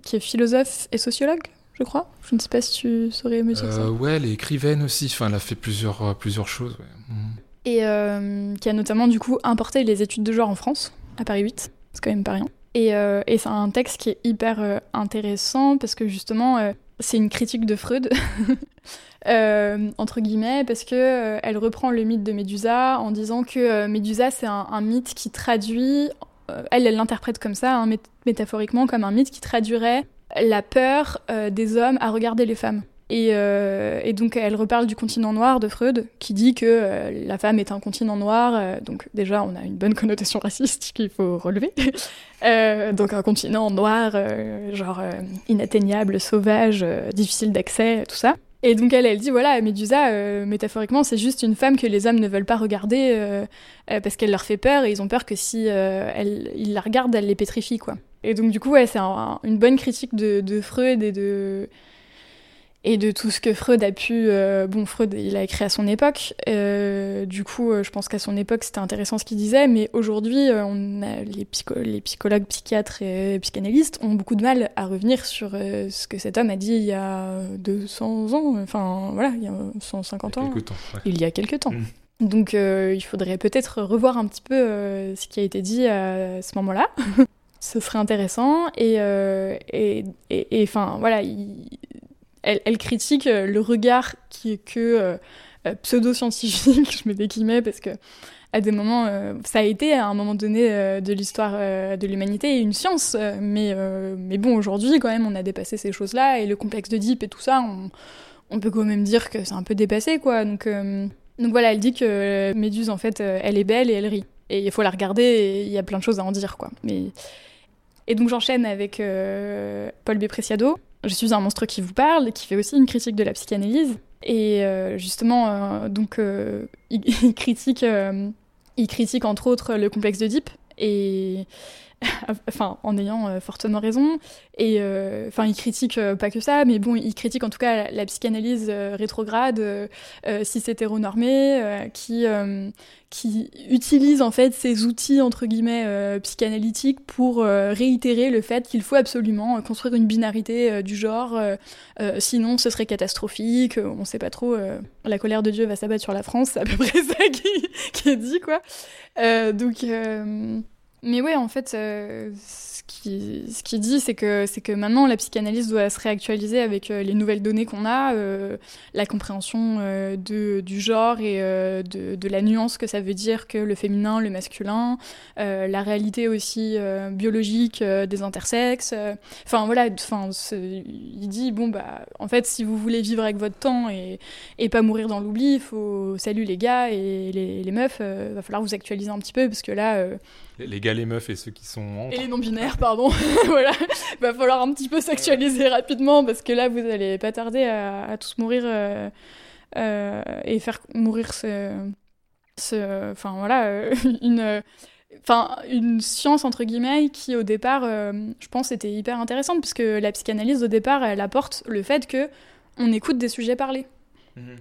qui est philosophe et sociologue, je crois. Je ne sais pas si tu saurais me dire ça. Ouais, elle est écrivaine aussi. Enfin, elle a fait plusieurs, plusieurs choses. Mhm. Et qui a notamment du coup importé les études de genre en France, à Paris 8. C'est quand même pas rien. Et, et c'est un texte qui est hyper intéressant parce que justement, c'est une critique de Freud, *laughs* euh, entre guillemets, parce que euh, elle reprend le mythe de Médusa en disant que euh, Médusa c'est un, mythe qui traduit, elle l'interprète comme ça, hein, métaphoriquement comme un mythe qui traduirait la peur des hommes à regarder les femmes. Euh, et, donc elle reparle du continent noir de Freud, qui dit que euh, la femme est un continent noir. Euh, donc déjà, on a une bonne connotation raciste qu'il faut relever. *laughs* donc un continent noir, genre inatteignable, sauvage, difficile d'accès, tout ça. Et donc elle, elle dit, voilà, Médusa, métaphoriquement, c'est juste une femme que les hommes ne veulent pas regarder parce qu'elle leur fait peur et ils ont peur que si elle, ils la regardent, elle les pétrifie, quoi. Et donc du coup, ouais, c'est une bonne critique de, de Freud et de et de tout ce que Freud a pu. Euh, bon, Freud, il a écrit à son époque. Euh, du coup, euh, je pense qu'à son époque, c'était intéressant ce qu'il disait. Mais aujourd'hui, on a les, les, psychologues, psychiatres et psychanalystes ont beaucoup de mal à revenir sur ce que cet homme a dit il y a 200 ans. Enfin, voilà, il y a 150 ans. Il y a quelques temps. Mm. Donc, il faudrait peut-être revoir un petit peu ce qui a été dit à ce moment-là. *laughs* ce serait intéressant. Et, et, et, enfin, voilà. Il, elle, critique euh, le regard qui est que euh, euh, pseudo-scientifique, *laughs* je mets des guillemets parce que à des moments, ça a été à un moment donné de l'histoire de l'humanité une science, mais, mais bon, aujourd'hui, quand même, on a dépassé ces choses-là, et le complexe de Deep et tout ça, on, peut quand même dire que c'est un peu dépassé, quoi. Donc, donc voilà, elle dit que Méduse, en fait, elle est belle et elle rit. Et il faut la regarder, et il y a plein de choses à en dire, quoi. Et donc j'enchaîne avec Paul B. Je suis un monstre qui vous parle, qui fait aussi une critique de la psychanalyse. Et euh, justement, euh, donc, euh, il, *laughs* critique, il critique entre autres le complexe d'Oedipe. Et *laughs* enfin, en ayant fortement raison. Et enfin, il critique pas que ça, mais bon, il critique en tout cas la, psychanalyse rétrograde, cis hétéronormée, qui qui utilise en fait ces outils entre guillemets euh, psychanalytiques pour euh, réitérer le fait qu'il faut absolument euh, construire une binarité du genre, sinon ce serait catastrophique, on sait pas trop, la colère de Dieu va s'abattre sur la France, c'est à peu près ça qui est dit quoi. donc, mais ouais, en fait, ce qu'il dit, c'est que, que maintenant la psychanalyse doit se réactualiser avec euh, les nouvelles données qu'on a, euh, la compréhension euh, du genre et de, de, la nuance que ça veut dire que le féminin, le masculin, la réalité aussi biologique des intersexes. Enfin voilà, enfin, il dit bon bah en fait si vous voulez vivre avec votre temps et, et pas mourir dans l'oubli, il faut salut les gars et les, les meufs, va falloir vous actualiser un petit peu parce que là les gars, les meufs et ceux qui sont Et les non-binaires, pardon. *laughs* voilà. Il va falloir un petit peu s'actualiser rapidement parce que là, vous allez pas tarder à, tous mourir euh, euh, et faire mourir ce. ce enfin, voilà, euh, *laughs* une. Enfin, une science entre guillemets qui au départ, je pense, était hyper intéressante puisque la psychanalyse au départ, elle apporte le fait que on écoute des sujets parlés. Mhm.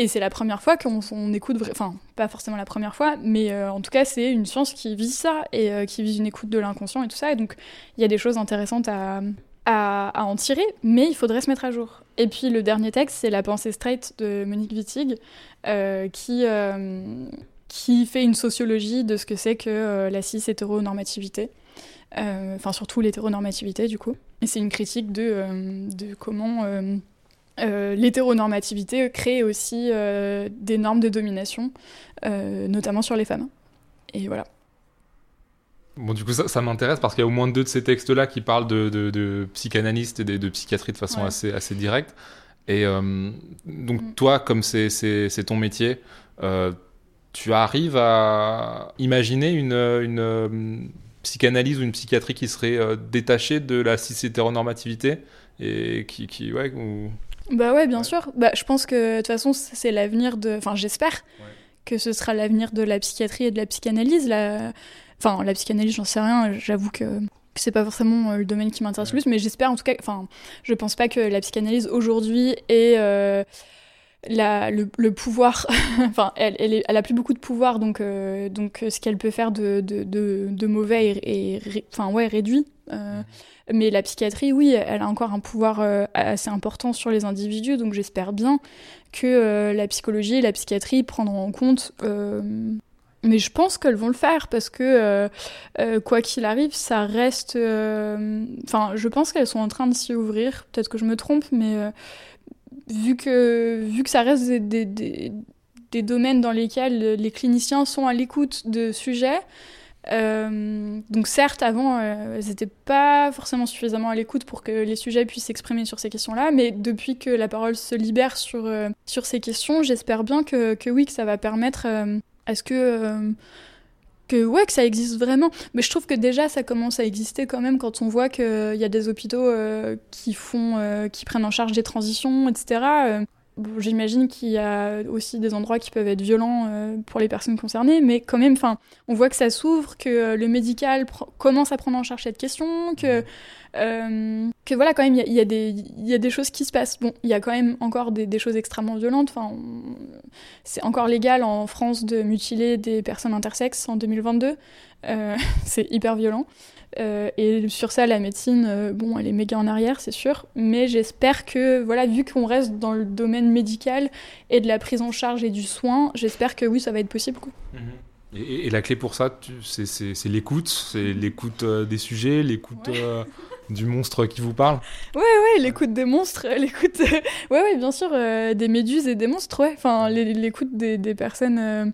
Et c'est la première fois qu'on écoute, enfin pas forcément la première fois, mais euh, en tout cas c'est une science qui vise ça et euh, qui vise une écoute de l'inconscient et tout ça. Et donc il y a des choses intéressantes à, à, en tirer, mais il faudrait se mettre à jour. Et puis le dernier texte, c'est La pensée straight de Monique Wittig, euh, qui, qui fait une sociologie de ce que c'est que la cis-hétéronormativité. Enfin surtout l'hétéronormativité du coup. Et c'est une critique de, de comment euh, l'hétéronormativité crée aussi euh, des normes de domination, euh, notamment sur les femmes. Et voilà. Bon, du coup, ça, m'intéresse parce qu'il y a au moins deux de ces textes-là qui parlent de, de, psychanalystes et de, psychiatrie de façon assez, assez directe. Et donc, mm. toi, comme c'est ton métier, tu arrives à imaginer une, une psychanalyse ou une psychiatrie qui serait détachée de la cis-hétéronormativité et qui, qui ouais, ou... Bah ouais, bien sûr. Bah, je pense que de toute façon, c'est l'avenir de. Enfin, j'espère que ce sera l'avenir de la psychiatrie et de la psychanalyse. La... Enfin, la psychanalyse, j'en sais rien. J'avoue que c'est pas forcément euh, le domaine qui m'intéresse le plus, mais j'espère en tout cas. Enfin, je pense pas que la psychanalyse aujourd'hui est. Euh, la, le, pouvoir, *laughs* enfin, elle, elle, elle, a plus beaucoup de pouvoir, donc, euh, donc ce qu'elle peut faire de, de, de, mauvais est, enfin, ouais, réduit. Euh, mais la psychiatrie, oui, elle a encore un pouvoir euh, assez important sur les individus, donc j'espère bien que la psychologie et la psychiatrie prendront en compte. mais je pense qu'elles vont le faire parce que quoi qu'il arrive, ça reste. Enfin, je pense qu'elles sont en train de s'y ouvrir. Peut-être que je me trompe, mais vu que, vu que ça reste des, domaines dans lesquels les cliniciens sont à l'écoute de sujets, euh, donc certes, avant, euh, elles n'étaient pas forcément suffisamment à l'écoute pour que les sujets puissent s'exprimer sur ces questions-là, mais depuis que la parole se libère sur, euh, sur ces questions, j'espère bien que, que, oui, que ça va permettre à ce que que que ça existe vraiment. Mais je trouve que déjà ça commence à exister quand même quand on voit qu'il y a des hôpitaux qui font qui prennent en charge des transitions etc euh, J'imagine qu'il y a aussi des endroits qui peuvent être violents pour les personnes concernées, mais quand même, enfin, on voit que ça s'ouvre, que le médical commence à prendre en charge cette question, que euh, que voilà, quand même, il y, y, y, a des choses qui se passent. Bon, il y a quand même encore des, des choses extrêmement violentes. Enfin, c'est encore légal en France de mutiler des personnes intersexes en 2022. Euh, *laughs* c'est hyper violent. Euh, et sur ça, la médecine, euh, bon, elle est méga en arrière, c'est sûr. Mais j'espère que, voilà, vu qu'on reste dans le domaine médical et de la prise en charge et du soin, j'espère que oui, ça va être possible. Quoi. Mhm. Et, et, la clé pour ça, c'est l'écoute, c'est l'écoute des sujets, l'écoute du monstre qui vous parle Ouais, ouais, l'écoute des monstres, l'écoute. ouais, ouais, bien sûr, euh, des méduses et des monstres, ouais. Enfin, l'écoute des, des, personnes.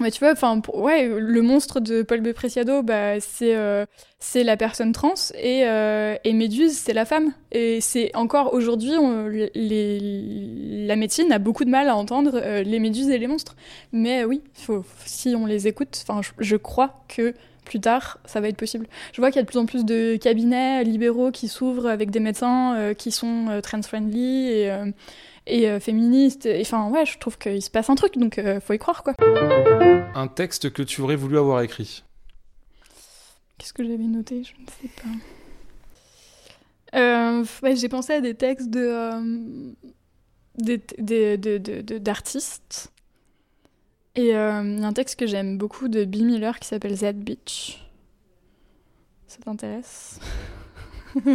Euh... Mais tu vois, enfin, ouais, le monstre de Paul B. Preciado, bah, c'est euh, c'est la personne trans et, euh, et Méduse, c'est la femme. Et c'est encore aujourd'hui, la médecine a beaucoup de mal à entendre les méduses et les monstres. Mais oui, si on les écoute, je crois que plus tard, ça va être possible. Je vois qu'il y a de plus en plus de cabinets libéraux qui s'ouvrent avec des médecins euh, qui sont euh, trans-friendly euh, et féministes. Enfin, ouais, je trouve qu'il se passe un truc, donc faut y croire, quoi. Un texte que tu aurais voulu avoir écrit? Qu'est-ce que j'avais noté? Je ne sais pas. Ouais, J'ai pensé à des textes de d'artistes et euh, il y a un texte que j'aime beaucoup de Bill Miller qui s'appelle Z Beach. Ça t'intéresse? *laughs*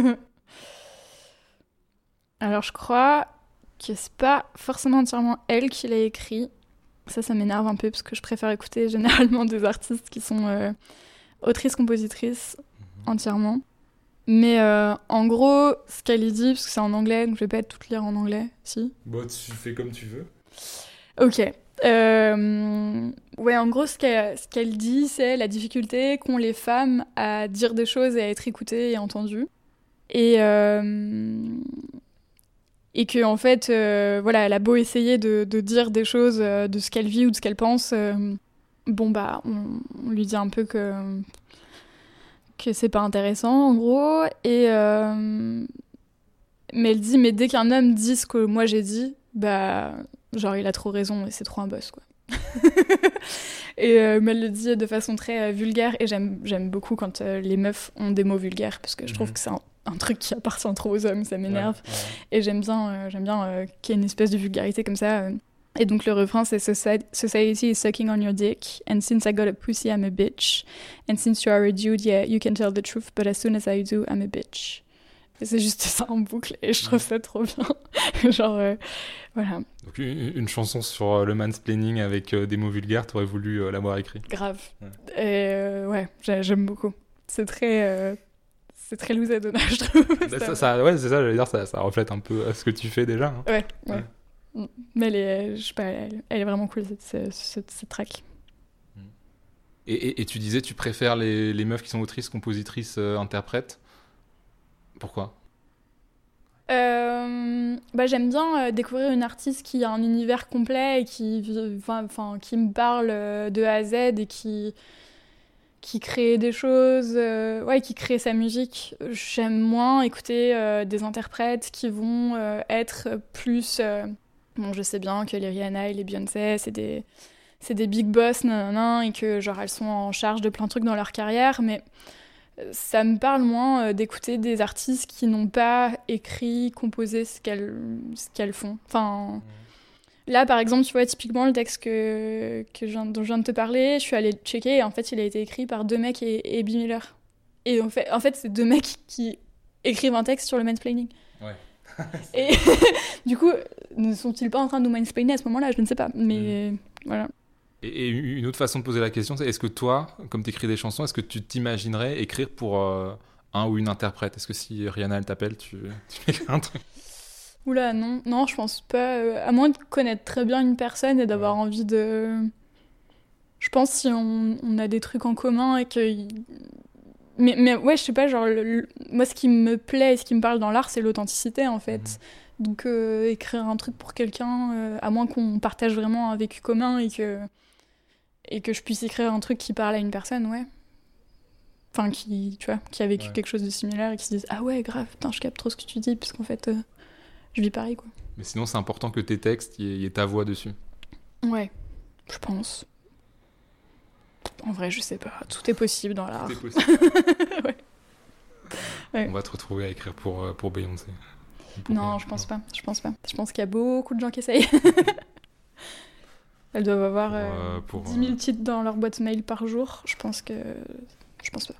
Alors je crois que c'est pas forcément entièrement elle qui l'a écrit. Ça, ça m'énerve un peu parce que je préfère écouter *laughs* généralement des artistes qui sont euh, autrices, compositrices mhm. entièrement. Mais euh, en gros, ce qu'elle dit, parce que c'est en anglais, donc je vais pas tout lire en anglais, si. Bon, tu fais comme tu veux. Ok. Euh, ouais, en gros, ce qu'elle dit, c'est la difficulté qu'ont les femmes à dire des choses et à être écoutées et entendues. Et, euh, et que, en fait, euh, voilà, elle a beau essayer de, de dire des choses de ce qu'elle vit ou de ce qu'elle pense, bon, bah, on, lui dit un peu que, que c'est pas intéressant, en gros. Et. mais elle dit, mais dès qu'un homme dit ce que moi j'ai dit, bah Genre, il a trop raison et c'est trop un boss, quoi. *laughs* et euh, elle le dit de façon très euh, vulgaire et j'aime beaucoup quand euh, les meufs ont des mots vulgaires parce que je trouve mhm. que c'est un, truc qui appartient trop aux hommes, ça m'énerve. Et j'aime bien, j'aime bien qu'il y ait une espèce de vulgarité comme ça. Et donc le refrain c'est Society is sucking on your dick and since I got a pussy I'm a bitch and since you are a dude yeah you can tell the truth but as soon as I do I'm a bitch. C'est juste ça en boucle et je trouve ça trop bien. *laughs* Genre, euh, voilà. Donc une, chanson sur euh, le mansplaining avec euh, des mots vulgaires, t'aurais voulu l'avoir écrit Grave. Ouais. Et ouais, j'aime beaucoup. C'est très... c'est très loose Donna, je trouve. Ça, ça, ouais, c'est ça, j'allais dire, ça, ça, reflète un peu ce que tu fais déjà. Hein. Ouais, ouais, mm. Mais elle est, je sais pas, elle, est vraiment cool, cette, cette, cette track. Mm. Et, et, et, tu disais, tu préfères les, les meufs qui sont autrices, compositrices, interprètes? Pourquoi? Euh, bah, J'aime bien euh, découvrir une artiste qui a un univers complet et qui, enfin, qui me parle euh, de A à Z et qui, qui crée des choses, ouais, qui crée sa musique. J'aime moins écouter des interprètes qui vont être plus. bon, je sais bien que les Rihanna et les Beyoncé, c'est des, c'est des big boss, nan, et que genre elles sont en charge de plein de trucs dans leur carrière, mais ça me parle moins euh, d'écouter des artistes qui n'ont pas écrit, composé ce qu'elles, ce qu'elles font. Enfin, Là, par exemple, tu vois, typiquement, le texte que, que je viens- dont je viens de te parler, je suis allée checker et en fait, il a été écrit par deux mecs et, et Abby Miller. Et en fait, en fait c'est deux mecs qui écrivent un texte sur le mansplaining. Ouais. *laughs* et *laughs* du coup, ne sont-ils pas en train de nous mansplainer à ce moment-là? Je ne sais pas. Mais voilà. Et, et une autre façon de poser la question, c'est est-ce que toi, comme tu écris des chansons, est-ce que tu t'imaginerais écrire pour euh, un ou une interprète? Est-ce que si Rihanna elle t'appelle, tu, tu *laughs* écris un truc? Oula, non, non, je pense pas. euh, à moins de connaître très bien une personne et d'avoir Ouais. envie de. Je pense si on, on a des trucs en commun et que. Mais, mais ouais, je sais pas, genre, le- le- moi ce qui me plaît et ce qui me parle dans l'art, c'est l'authenticité en fait. Donc euh, écrire un truc pour quelqu'un, euh, à moins qu'on partage vraiment un vécu commun et que. Et que je puisse écrire un truc qui parle à une personne, ouais. Enfin, qui, tu vois, qui a vécu Ouais. quelque chose de similaire et qui se dise Ah ouais, grave, putain, je capte trop ce que tu dis, parce qu'en fait, euh, je vis pareil, quoi. Mais sinon, c'est important que tes textes, il y, ait- il y ait ta voix dessus. Ouais, je pense. En vrai, je sais pas. Tout est possible dans l'art. C'est *laughs* possible. Ouais. Ouais. On va te retrouver à écrire pour, euh, pour Beyoncé. Pour Non, je pense pas. Je pense pas. Je pense qu'il y a beaucoup de gens qui essayent. *laughs* Elles doivent avoir Pour, euh, euh, pour, 10 000 titres dans leur boîte mail par jour. Je pense que. Je pense pas.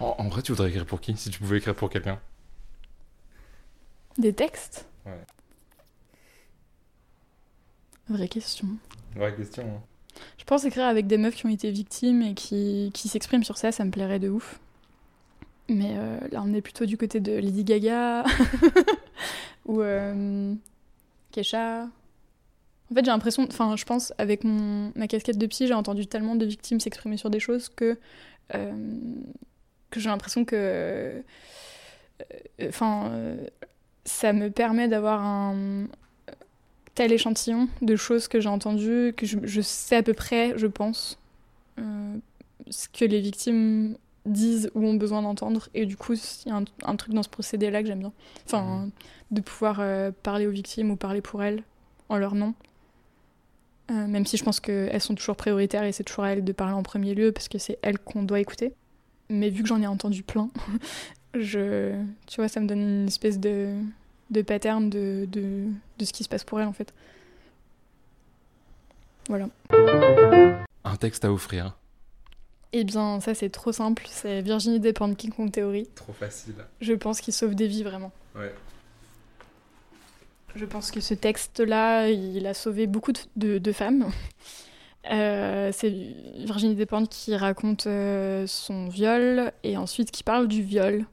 En, en vrai, tu voudrais écrire pour qui? Si tu pouvais écrire pour quelqu'un? Des textes Ouais. Vraie question. Vraie question. hein. Je pense écrire avec des meufs qui ont été victimes et qui, qui s'expriment sur ça, ça me plairait de ouf. Mais euh, là, on est plutôt du côté de Lady Gaga *laughs* ou euh, Kesha. En fait, j'ai l'impression, enfin, je pense, avec mon, ma casquette de psy, j'ai entendu tellement de victimes s'exprimer sur des choses que, euh, que j'ai l'impression que. Enfin, ça me permet d'avoir un, tel échantillon de choses que j'ai entendues, que je, je sais à peu près, je pense, euh, ce que les victimes disent ou ont besoin d'entendre. Et du coup, il y a un, un truc dans ce procédé-là que j'aime bien. Enfin, de pouvoir euh, parler aux victimes ou parler pour elles en leur nom. Euh, même si je pense qu'elles sont toujours prioritaires et c'est toujours à elles de parler en premier lieu parce que c'est elles qu'on doit écouter. Mais vu que j'en ai entendu plein, *laughs* je, tu vois, ça me donne une espèce de, de pattern de, de, de ce qui se passe pour elles en fait. Voilà. Un texte à offrir. Eh bien, ça c'est trop simple, c'est Virginie Despentes King Kong Theory. Trop facile. Je pense qu'il sauve des vies vraiment. Ouais. Je pense que ce texte-là, il a sauvé beaucoup de, de- de femmes. Euh, c'est Virginie Despentes qui raconte euh, son viol et ensuite qui parle du viol.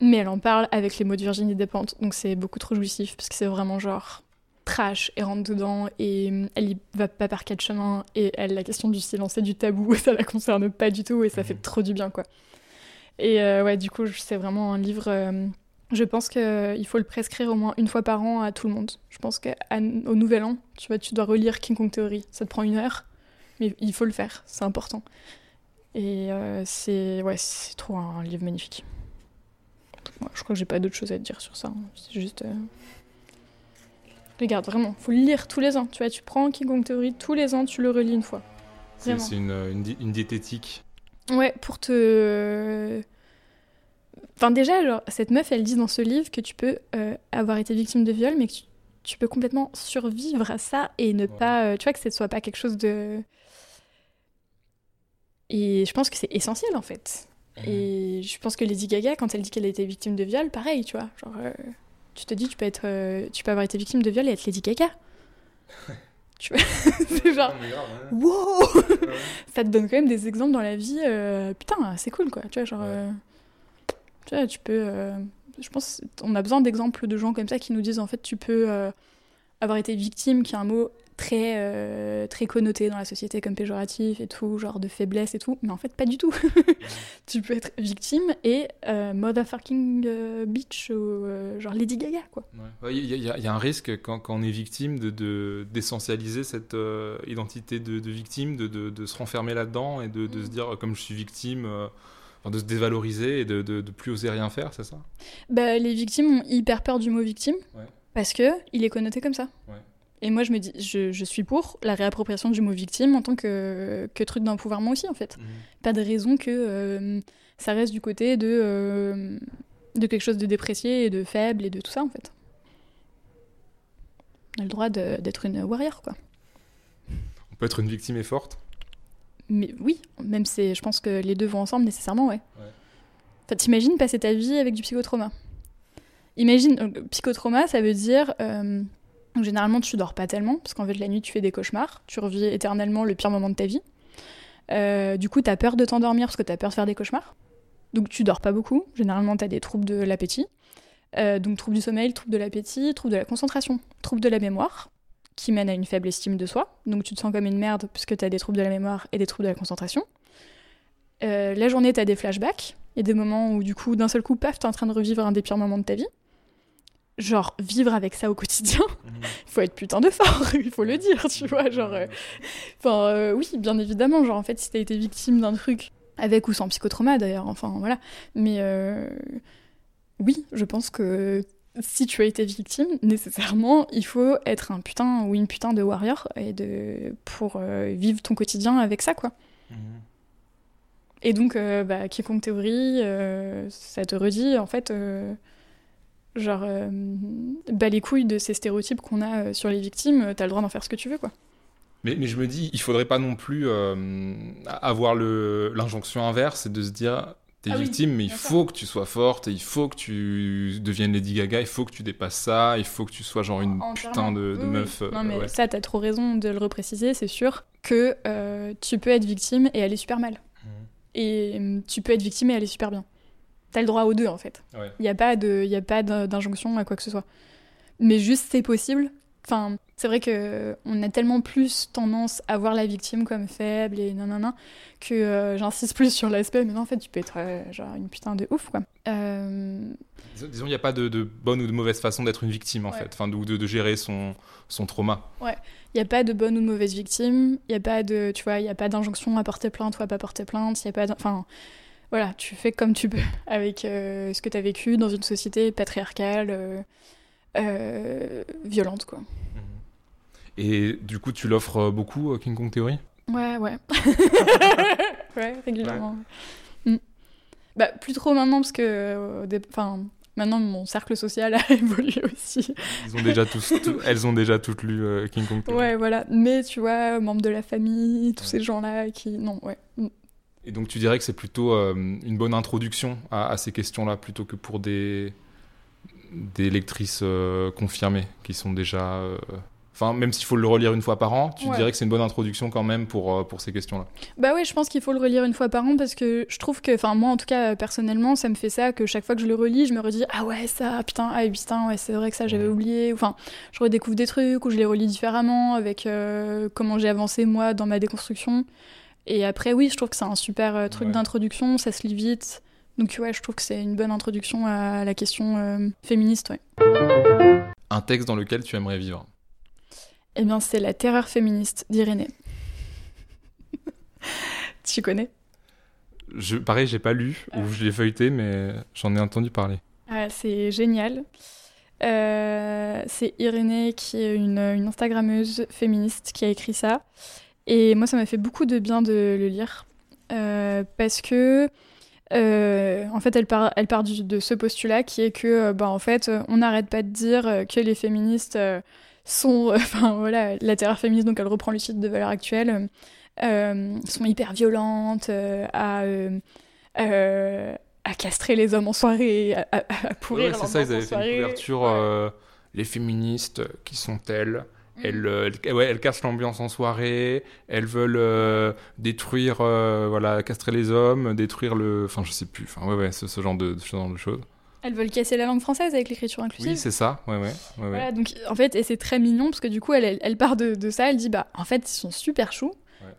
Mais elle en parle avec les mots de Virginie Despentes, donc c'est beaucoup trop jouissif parce que c'est vraiment genre trash et rentre dedans et hum, elle y va pas par quatre chemins et elle la question du silence et du tabou *laughs* ça la concerne pas du tout et ça fait Mhm. trop du bien quoi. Et euh, ouais du coup c'est vraiment un livre euh, je pense qu'il faut le prescrire au moins une fois par an à tout le monde. Je pense qu'au nouvel an, tu vois, tu dois relire King Kong Theory. Ça te prend une heure, mais il faut le faire, c'est important. Et euh, c'est ouais, c'est trop un livre magnifique. Ouais, je crois que j'ai pas d'autre chose à te dire sur ça. hein. C'est juste. euh, Regarde, vraiment, faut le lire tous les ans. Tu vois, tu prends Theory tous les ans, tu le relis une fois. C'est une, une, di- une diététique. Ouais, pour te. Enfin, déjà, genre, cette meuf, elle dit dans ce livre que tu peux euh, avoir été victime de viol, mais que tu, tu peux complètement survivre à ça et ne Ouais. pas. euh, tu vois, que ce soit pas quelque chose de. Et je pense que c'est essentiel, en fait. Et je pense que Lady Gaga, quand elle dit qu'elle a été victime de viol, pareil, tu vois. Genre, euh, tu te dis, tu peux, être, euh, tu peux avoir été victime de viol et être Lady Gaga. *laughs* tu vois *laughs* C'est genre. Non, mais grave, hein. Wow *laughs* ça te donne quand même des exemples dans la vie. euh, putain, c'est cool quoi. Tu vois, genre. Ouais. tu vois, tu peux. je pense on a besoin d'exemples de gens comme ça qui nous disent en fait, tu peux avoir été victime, qui est un mot très, euh, très connoté dans la société comme péjoratif et tout, genre de faiblesse et tout. Mais en fait, pas du tout. *laughs* tu peux être victime et euh, motherfucking euh, bitch ou genre Lady Gaga quoi. Il y, a- y y un risque quand, quand on est victime de- de d'essentialiser cette identité de, de victime, de, de- se renfermer là-dedans et de, se dire euh, comme je suis victime, de se dévaloriser et de, de, de plus oser rien faire, c'est ça? Bah, les victimes ont hyper peur du mot victime Ouais. parce que il est connoté comme ça. Ouais. Et moi, je me dis, je, je suis pour la réappropriation du mot victime en tant que, que truc d'empouvoirment aussi, en fait. Pas de raison que euh, ça reste du côté de, euh, de quelque chose de déprécié et de faible et de tout ça, en fait. On a le droit d'être une warrior, quoi. On peut être une victime et forte? Mais oui, même c'est, je pense que les deux vont ensemble nécessairement, ouais. ouais. t'imagines passer ta vie avec du psychotrauma? Imagine, euh, psychotrauma, ça veut dire. Euh, généralement, tu dors pas tellement, parce qu'en fait, la nuit, tu fais des cauchemars. Tu revis éternellement le pire moment de ta vie. Euh, du coup, tu as peur de t'endormir parce que tu as peur de faire des cauchemars. Donc, tu dors pas beaucoup. Généralement, tu as des troubles de l'appétit. donc, troubles du sommeil, troubles de l'appétit, troubles de la concentration, troubles de la mémoire, qui mènent à une faible estime de soi. Donc, tu te sens comme une merde puisque tu as des troubles de la mémoire et des troubles de la concentration. la journée, tu as des flashbacks. et des moments où, du coup, d'un seul coup, paf, tu es en train de revivre un des pires moments de ta vie genre vivre avec ça au quotidien, *laughs* mhm. il faut être putain de fort, *laughs* il faut le dire, tu vois, genre, euh, enfin, euh, oui, bien évidemment, genre, en fait, si t'as été victime d'un truc, avec ou sans psychotrauma d'ailleurs, enfin, voilà, mais euh, oui, je pense que si tu as été victime, nécessairement, il faut être un putain ou une putain de warrior et de, pour vivre ton quotidien avec ça, quoi. Mhm. Et donc, bah, quiconque théorie, ça te redit, en fait Genre, euh, bah les couilles de ces stéréotypes qu'on a euh, sur les victimes, t'as le droit d'en faire ce que tu veux, quoi. Mais, mais je me dis, il faudrait pas non plus euh, avoir l'injonction inverse et de se dire, t'es ah victime, mais il faut que tu sois forte, et il faut que tu deviennes Lady Gaga, il faut que tu dépasses ça, il faut que tu sois genre une putain de, meuf. non, mais ça, t'as trop raison de le repréciser, c'est sûr que tu peux être victime et aller super mal. Mmh. Et tu peux être victime et aller super bien. T'as le droit aux deux, en fait. Il n'y a pas d'injonction à quoi que ce soit. Mais juste, c'est possible. Enfin, c'est vrai que on a tellement plus tendance à voir la victime comme faible et nanana que euh, j'insiste plus sur l'aspect. Mais non, en fait, tu peux être euh, genre une putain de ouf, quoi. Euh, disons, il n'y a pas de, bonne ou de mauvaise façon d'être une victime, en fait. Enfin, ou de, de, gérer son, son trauma. Ouais. Il n'y a pas de bonne ou de mauvaise victime. Il n'y a pas de, tu vois, il y a pas d'injonction à porter plainte ou à pas porter plainte. Il y a pas, enfin voilà, tu fais comme tu peux *laughs* avec euh, ce que tu as vécu dans une société patriarcale, euh, euh, violente, quoi. Mhm. Et du coup, tu l'offres beaucoup, King Kong Theory? Ouais, ouais. *laughs* ouais, régulièrement. Mm. Bah, plus trop maintenant, parce que, enfin, maintenant, mon cercle social *laughs* a évolué aussi. Ils ont déjà tous, elles ont déjà toutes lu King Kong Theory. Ouais, voilà. Mais tu vois, membres de la famille, tous ces gens-là qui. Non, ouais. Et donc tu dirais que c'est plutôt euh, une bonne introduction à, ces questions-là, plutôt que pour des, des lectrices euh, confirmées qui sont déjà... Euh, enfin, même s'il faut le relire une fois par an, tu dirais que c'est une bonne introduction quand même pour, pour ces questions-là. Bah oui, je pense qu'il faut le relire une fois par an parce que je trouve que, enfin moi en tout cas personnellement, ça me fait ça que chaque fois que je le relis, je me redis ah ouais ça, putain, ah putain, ouais c'est vrai que ça j'avais oublié. Enfin, je redécouvre des trucs ou je les relis différemment avec comment j'ai avancé moi dans ma déconstruction. Et après, oui, je trouve que c'est un super euh, truc d'introduction, ça se lit vite. Donc, ouais, je trouve que c'est une bonne introduction à la question euh, féministe, ouais. Un texte dans lequel tu aimerais vivre Eh bien, c'est La terreur féministe d'Irénée. *laughs* tu connais? Je, Pareil, j'ai pas lu, ou je l'ai feuilleté, mais j'en ai entendu parler. Ah, c'est génial. Euh, c'est Irénée qui est une, une Instagrammeuse féministe qui a écrit ça. Et moi, ça m'a fait beaucoup de bien de le lire. Euh, parce que, euh, en fait, elle part, elle part de ce postulat qui est que, euh, bah, en fait, on n'arrête pas de dire que les féministes sont. *laughs* Enfin, voilà, la terreur féministe, donc elle reprend le titre de valeur actuelle, sont hyper violentes, à. à castrer les hommes en soirée, à, à pourrir ouais, C'est ça, ils avaient fait une couverture, les féministes, qui sont elles elles, euh, elles, cassent l'ambiance en soirée, elles veulent euh, détruire, euh, voilà, castrer les hommes, détruire le. Enfin, je sais plus, enfin, ouais, ouais, ce, genre, de, ce genre de choses. Elles veulent casser la langue française avec l'écriture inclusive. Oui, c'est ça, ouais, ouais. ouais, voilà, donc en fait, et c'est très mignon parce que du coup, elle, elle, part de, de, ça, elle dit, bah, en fait, ils sont super choux,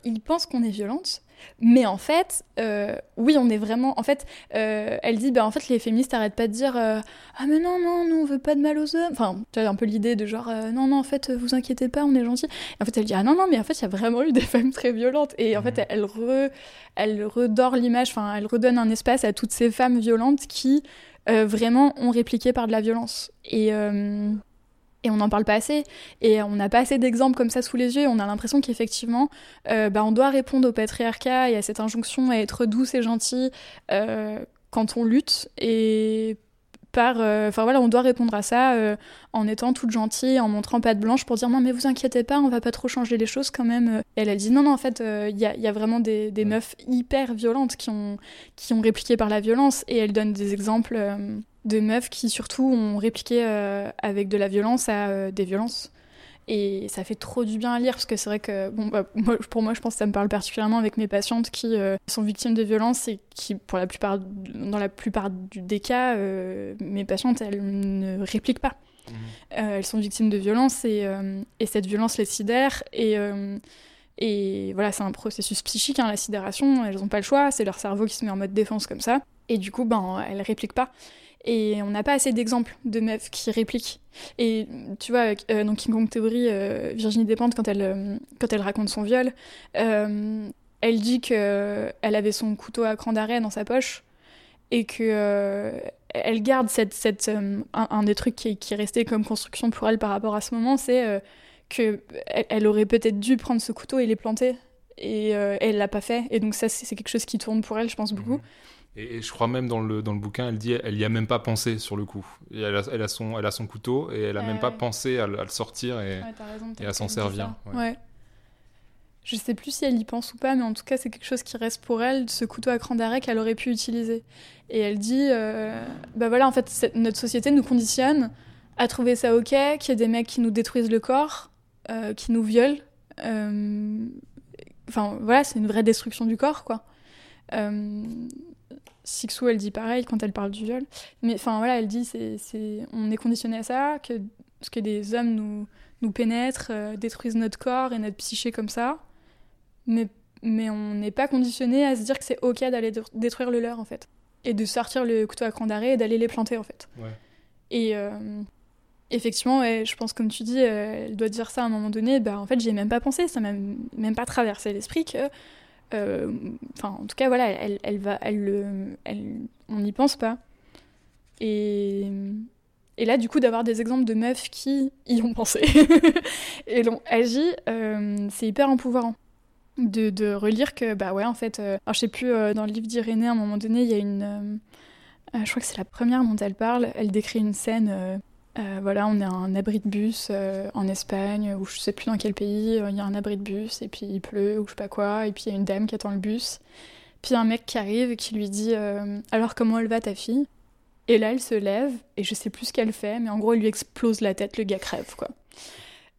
ils pensent qu'on est violente, mais en fait, euh, oui, on est vraiment. En fait, euh, elle dit, bah, en fait, les féministes arrêtent pas de dire euh, Ah, mais non, non, nous, on veut pas de mal aux hommes. Enfin, tu as un peu l'idée de genre Non, non, en fait, vous inquiétez pas, on est gentils. En fait, elle dit Ah, non, non, mais en fait, il y a vraiment eu des *laughs* femmes très violentes. Et en fait, elle, re, elle redore l'image, enfin, elle redonne un espace à toutes ces femmes violentes qui vraiment ont répliqué par de la violence. Et. Et on n'en parle pas assez. Et on n'a pas assez d'exemples comme ça sous les yeux. On a l'impression qu'effectivement, euh, bah, on doit répondre au patriarcat et à cette injonction à être douce et gentille euh, quand on lutte. Et par. Enfin voilà, on doit répondre à ça en étant toute gentille, en montrant pas de blanche pour dire non, mais vous inquiétez pas, on va pas trop changer les choses quand même. Et elle, a dit non, non, en fait, il y a, y, a, vraiment des, des meufs hyper violentes qui ont, qui ont répliqué par la violence. Et elle donne des exemples de meufs qui surtout ont répliqué avec de la violence à des violences. Et ça fait trop du bien à lire parce que c'est vrai que, bon, bah, pour moi, je pense que ça me parle particulièrement avec mes patientes qui euh, sont victimes de violences et qui, pour la plupart, dans la plupart des cas, euh, mes patientes, elles ne répliquent pas. Mmh. Euh, elles sont victimes de violences et, et cette violence les sidère. Et, et voilà, c'est un processus psychique, hein, la sidération. Elles n'ont pas le choix, c'est leur cerveau qui se met en mode défense comme ça. Et du coup, ben, elles répliquent pas. Et on n'a pas assez d'exemples de meufs qui répliquent. Et tu vois, euh, dans King Kong Theory, euh, Virginie Despentes, quand elle, euh, quand elle raconte son viol, elle dit qu'elle avait son couteau à cran d'arrêt dans sa poche et que elle garde cette, cette un, des trucs qui, qui, est resté comme construction pour elle par rapport à ce moment, c'est que elle, aurait peut-être dû prendre ce couteau et les planter et elle l'a pas fait. Et donc ça, c'est quelque chose qui tourne pour elle, je pense beaucoup. Et, je crois même dans le, dans le bouquin, elle dit elle y a même pas pensé sur le coup. elle, a, elle, a son, elle a son couteau et elle a même pas pensé à, le sortir et, et à s'en servir. Ouais. Je sais plus si elle y pense ou pas, mais en tout cas, c'est quelque chose qui reste pour elle, ce couteau à cran d'arrêt qu'elle aurait pu utiliser. Et elle dit euh, bah voilà, en fait, notre société nous conditionne à trouver ça ok, qu'il y a des mecs qui nous détruisent le corps, euh, qui nous violent. Euh, enfin, voilà, c'est une vraie destruction du corps, quoi. Sixou, elle dit pareil quand elle parle du viol. Mais enfin, voilà, elle dit c'est, c'est, on est conditionné à ça, que, que des hommes nous, nous pénètrent, euh, détruisent notre corps et notre psyché comme ça. Mais, mais on n'est pas conditionné à se dire que c'est ok d'aller détruire le leur, en fait. Et de sortir le couteau à cran d'arrêt et d'aller les planter, en fait. Et euh, effectivement, je pense, comme tu dis, euh, elle doit dire ça à un moment donné. Bah, en fait, j'y ai même pas pensé, ça m'a même pas traversé l'esprit que euh, enfin, en tout cas, voilà, elle, elle va, elle, on n'y pense pas. Et, là, du coup, d'avoir des exemples de meufs qui y ont pensé *laughs* et l'ont agi, euh, c'est hyper empouvoirant. De, de, relire que, bah ouais, en fait, euh, alors je sais plus, dans le livre d'Irénée, à un moment donné, il y a une. je crois que c'est la première dont elle parle. Elle décrit une scène euh, voilà, on est à un abri de bus euh, en Espagne, ou je sais plus dans quel pays, euh, il y a un abri de bus, et puis il pleut, ou je sais pas quoi, et puis il y a une dame qui attend le bus. Puis un mec qui arrive et qui lui dit Alors comment elle va ta fille? Et là elle se lève, et je sais plus ce qu'elle fait, mais en gros elle lui explose la tête, le gars crève, quoi.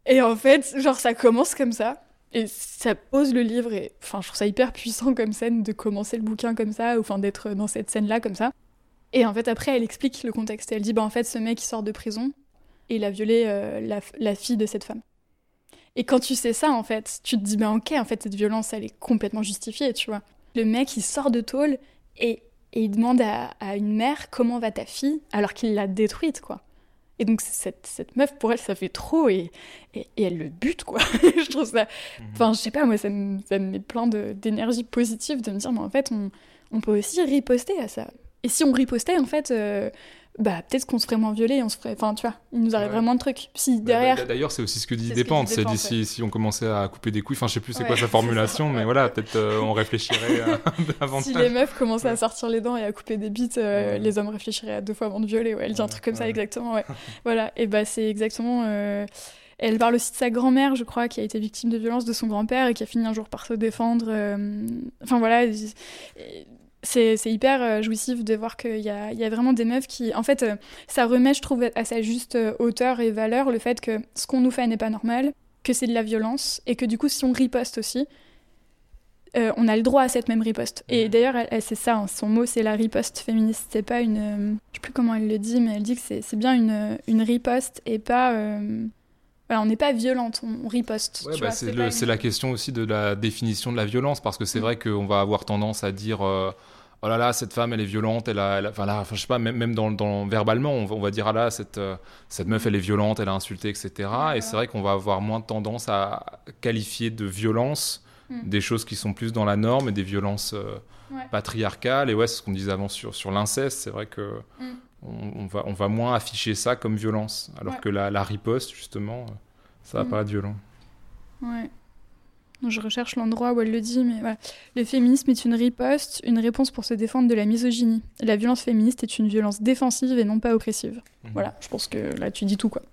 Et en fait, genre ça commence comme ça, et ça pose le livre, et enfin je trouve ça hyper puissant comme scène de commencer le bouquin comme ça, ou enfin d'être dans cette scène-là comme ça. Et en fait, après, elle explique le contexte. elle dit, bah, en fait, ce mec, il sort de prison et il a violé euh, la, fille de cette femme. Et quand tu sais ça, en fait, tu te dis, bah, ok, en fait, cette violence, elle est complètement justifiée, tu vois. Le mec, il sort de tôle et, il demande à, une mère comment va ta fille alors qu'il l'a détruite, quoi. Et donc, cette, cette, meuf, pour elle, ça fait trop et, et, elle le bute, quoi. *laughs* je trouve ça. Mhm. Enfin, je sais pas, moi, ça me, ça me met plein d'énergie positive de me dire, mais en fait, on, on peut aussi riposter à ça. Et si on ripostait, en fait, euh, bah peut-être qu'on se ferait moins violer, on se ferait. Enfin, tu vois, il nous arrive vraiment de trucs. Si bah, derrière. Bah, d'ailleurs, c'est aussi ce que dit Dépente. C'est si, si on commençait à couper des couilles, enfin, je sais plus c'est quoi sa *laughs* formulation, mais voilà, peut-être euh, on réfléchirait *laughs* avant Si les meufs commençaient à sortir les dents et à couper des bites, euh, les hommes réfléchiraient à deux fois avant de violer. Ouais, elle dit un truc comme ça, exactement, ouais. *laughs* voilà, et bah c'est exactement. Elle parle aussi de sa grand-mère, je crois, qui a été victime de violence de son grand-père et qui a fini un jour par se défendre. Enfin voilà, c'est hyper euh, jouissif de voir qu'il y a, y a, vraiment des meufs qui. En fait, euh, ça remet, je trouve, à sa juste euh, hauteur et valeur le fait que ce qu'on nous fait n'est pas normal, que c'est de la violence, et que du coup, si on riposte aussi, on a le droit à cette même riposte. Et d'ailleurs, c'est ça, hein, son mot, c'est la riposte féministe. C'est pas une. je sais plus comment elle le dit, mais elle dit que c'est bien une, une riposte et pas. Voilà, on n'est pas violente, on, riposte. Bah, c'est la question aussi de la définition de la violence, parce que c'est mm. vrai qu'on va avoir tendance à dire oh là là, cette femme, elle est violente, elle a, enfin là, enfin, je sais pas, même, même dans, dans, verbalement, on va, on va, dire, ah là, cette, euh, cette meuf, elle est violente, elle a insulté, etc. Et c'est vrai qu'on va avoir moins tendance à qualifier de violence hmm. des choses qui sont plus dans la norme et des violences euh, patriarcales. Et ouais, c'est ce qu'on disait avant sur, sur l'inceste, c'est vrai que hmm. on, va, on va moins afficher ça comme violence, alors que la, la, riposte, justement, ça va hmm. pas être violent. Ouais. Je recherche l'endroit où elle le dit, mais voilà. Le féminisme est une riposte, une réponse pour se défendre de la misogynie. La violence féministe est une violence défensive et non pas oppressive. Mhm. Voilà, je pense que là tu dis tout quoi. *laughs*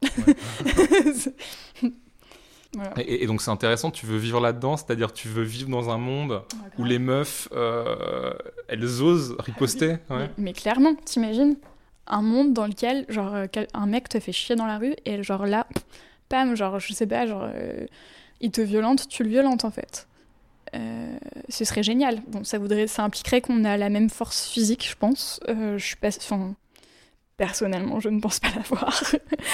Voilà. Et, et, donc c'est intéressant, tu veux vivre là-dedans, c'est-à-dire tu veux vivre dans un monde où les meufs, euh, elles osent riposter. Ah, *laughs* oui. ouais. mais, mais, clairement, t'imagines un monde dans lequel genre un mec te fait chier dans la rue et genre là, pam, genre je sais pas, genre euh, il te violente, tu le violentes en fait. Euh, ce serait génial. Bon, ça voudrait, ça impliquerait qu'on a la même force physique, je pense. Euh, je suis pas, enfin, personnellement, je ne pense pas l'avoir.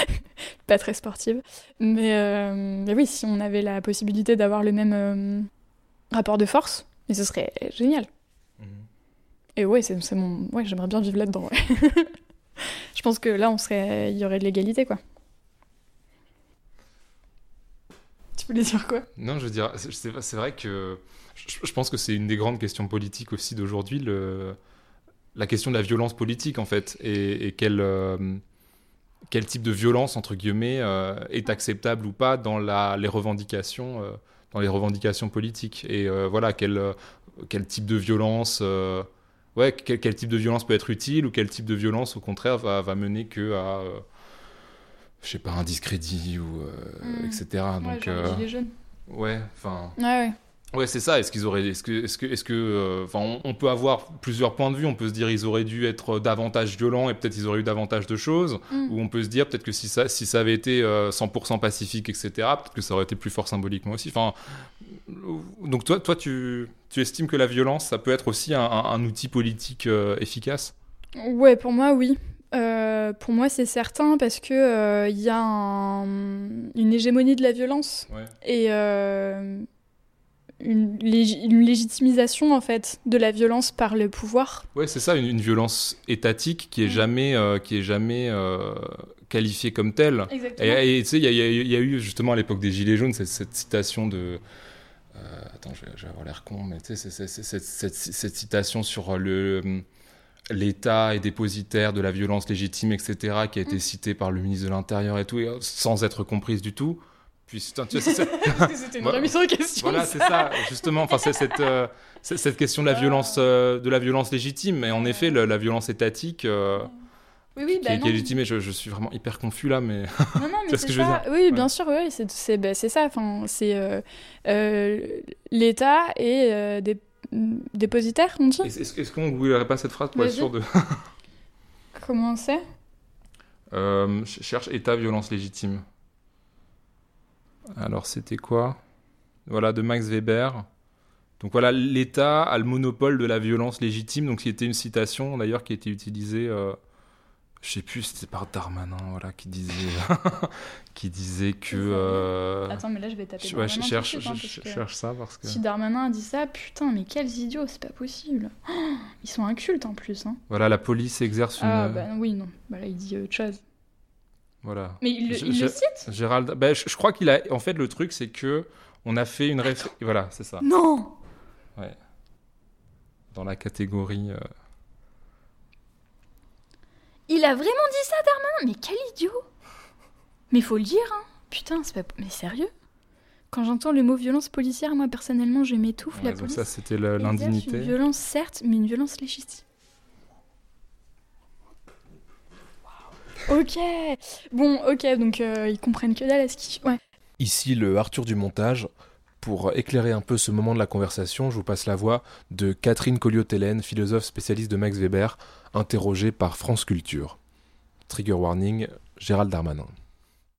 *laughs* pas très sportive, mais, euh, mais, oui, si on avait la possibilité d'avoir le même rapport de force, mais ce serait génial. Mmh. Et ouais, c'est mon, ouais, j'aimerais bien vivre là-dedans. Ouais. *laughs* je pense que là, on serait, il y aurait de l'égalité, quoi. Tu voulais dire quoi? Non, je veux dire, c'est vrai que je, pense que c'est une des grandes questions politiques aussi d'aujourd'hui, la question de la violence politique en fait et, euh, quel type de violence entre guillemets euh, est acceptable ou pas dans les revendications euh, dans les revendications politiques. Et voilà quel, type de violence quel, type de violence peut être utile ou quel type de violence au contraire va, va mener que à je sais pas un discrédit ou mmh. etc donc ouais, ouais enfin ouais, ouais. Ouais, c'est ça. Est-ce qu'ils auraient, est-ce que, est-ce que, est-ce que, enfin, euh, on, on, peut avoir plusieurs points de vue. On peut se dire ils auraient dû être davantage violents et peut-être ils auraient eu davantage de choses. Mm. Ou on peut se dire peut-être que si ça, si ça avait été euh, 100% pacifique, etc., peut-être que ça aurait été plus fort symboliquement aussi. Enfin, donc toi, toi, tu, tu estimes que la violence, ça peut être aussi un, un, un outil politique euh, efficace? Ouais, pour moi, oui. Euh, pour moi, c'est certain parce que il euh, y a un, une hégémonie de la violence ouais. et euh, une, lég une, légitimisation en fait de la violence par le pouvoir. Ouais, c'est ça, une, une, violence étatique qui est jamais, euh, qui est jamais qualifiée comme telle. Exactement. Et tu sais, il y, y, y, a eu justement à l'époque des Gilets jaunes cette, cette citation de. Attends, je vais, je vais avoir l'air con, mais tu sais, cette, cette, cette, citation sur le. L'État est dépositaire de la violence légitime, etc., qui a été mmh. citée par le ministre de l'Intérieur et tout, et, sans être comprise du tout. Puis *laughs* c'était une remise en question. Voilà, c'est ça, justement. Enfin, c'est cette, euh, cette question de la violence, euh, de la violence légitime. Mais en effet, le, la violence étatique. Euh, oui, oui, qui, bah qui est légitime. Je, je, suis vraiment hyper confus là, mais. Non, non, *laughs* mais ce que je ça. veux dire? Oui, bien sûr, oui, c'est bah, ça. Enfin, c'est l'État et des dépositaires, on dit. Est-ce est qu qu'on n'oublierait pas cette phrase pour être sûr de. *laughs* Comment c'est? Euh, Cherche État violence légitime. Alors c'était quoi? Voilà, de Max Weber. Donc voilà, l'État a le monopole de la violence légitime. Donc c'était une citation d'ailleurs qui a été utilisée, euh, je sais plus, c'était par Darmanin, voilà, qui disait, *laughs* qui disait que. Euh... Attends, mais là je vais taper. Je, ouais, je cherche, hein, je, je cherche ça parce que. Si Darmanin a dit ça, putain, mais quels idiots, c'est pas possible. Oh, *gasps* ils sont incultes en plus. Hein. Voilà, la police exerce une. Ah bah oui, non. Bah là il dit autre chose. Voilà. Mais il, il le cite Gérald. Ben, je, je, crois qu'il a. En fait, le truc, c'est que on a fait une référence. Voilà, c'est ça. Non. Ouais. Dans la catégorie. Euh... Il a vraiment dit ça, Darmanin Mais quel idiot Mais faut le dire, hein. Putain, c'est pas. Mais sérieux? Quand j'entends le mot violence policière, moi personnellement, je m'étouffe. Ouais, la donc police. ça, c'était l'indignité. Une violence, certes, mais une violence légitime. Ok. Bon, ok, donc euh, ils comprennent que dalle à ce qui. Ouais. Ici le Arthur du montage. Pour éclairer un peu ce moment de la conversation, je vous passe la voix de Catherine Colliot-Hélène, philosophe spécialiste de Max Weber, interrogée par France Culture. Trigger warning, Gérald Darmanin.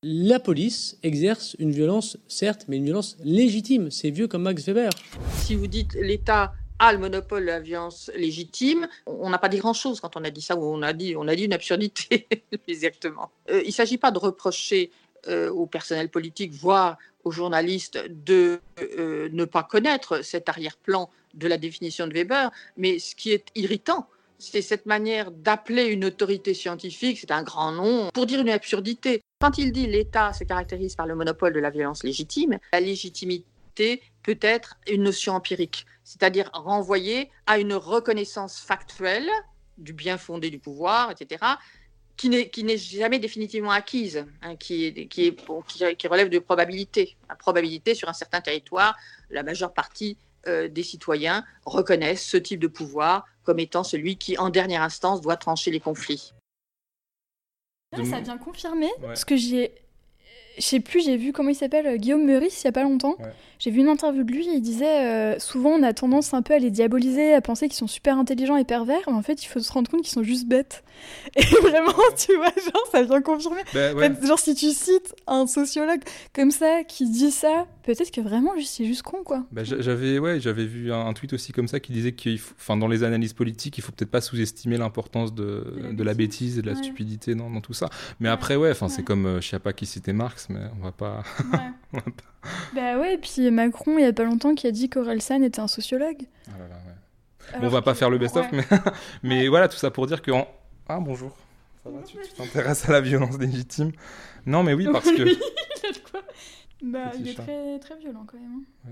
La police exerce une violence, certes, mais une violence légitime. C'est vieux comme Max Weber. Si vous dites l'État a le monopole de la violence légitime. On n'a pas dit grand-chose quand on a dit ça, ou on a dit, on a dit une absurdité, *laughs* exactement. Euh, il ne s'agit pas de reprocher euh, au personnel politique, voire aux journalistes, de euh, ne pas connaître cet arrière-plan de la définition de Weber, mais ce qui est irritant, c'est cette manière d'appeler une autorité scientifique, c'est un grand nom, pour dire une absurdité. Quand il dit l'État se caractérise par le monopole de la violence légitime, la légitimité peut être une notion empirique c'est-à-dire renvoyer à une reconnaissance factuelle du bien fondé du pouvoir, etc., qui n'est jamais définitivement acquise, hein, qui, qui, relève de probabilité. La probabilité sur un certain territoire, la majeure partie euh, des citoyens reconnaissent ce type de pouvoir comme étant celui qui, en dernière instance, doit trancher les conflits. Ça vient confirmer ce que j'ai je sais plus, j'ai vu comment il s'appelle, euh, Guillaume Meurice, il y a pas longtemps. J'ai vu une interview de lui, il disait euh, souvent on a tendance un peu à les diaboliser, à penser qu'ils sont super intelligents et pervers, mais en fait il faut se rendre compte qu'ils sont juste bêtes. *laughs* Et vraiment, tu vois, genre ça vient confirmer. Bah, genre si tu cites un sociologue comme ça qui dit ça, peut-être que vraiment c'est juste con quoi. Bah, j'avais ouais, j'avais vu un, tweet aussi comme ça qui disait que enfin dans les analyses politiques, il faut peut-être pas sous-estimer l'importance de, de, la bêtise et de la stupidité dans, dans, tout ça. Mais après ouais, enfin c'est comme euh, je sais pas qui citait Marx, mais on va pas. *laughs* on va pas... Bah ouais, et puis Macron, il y a pas longtemps, qui a dit qu'Orelsan était un sociologue. Ah là là, ouais. bon, on va pas faire le best-of, mais, *laughs* mais voilà, tout ça pour dire que. Ah, bonjour. Ça va, tu t'intéresses à la violence légitime? Non, mais oui, *laughs* parce que. Bah, il est très, très violent quand même. Hein.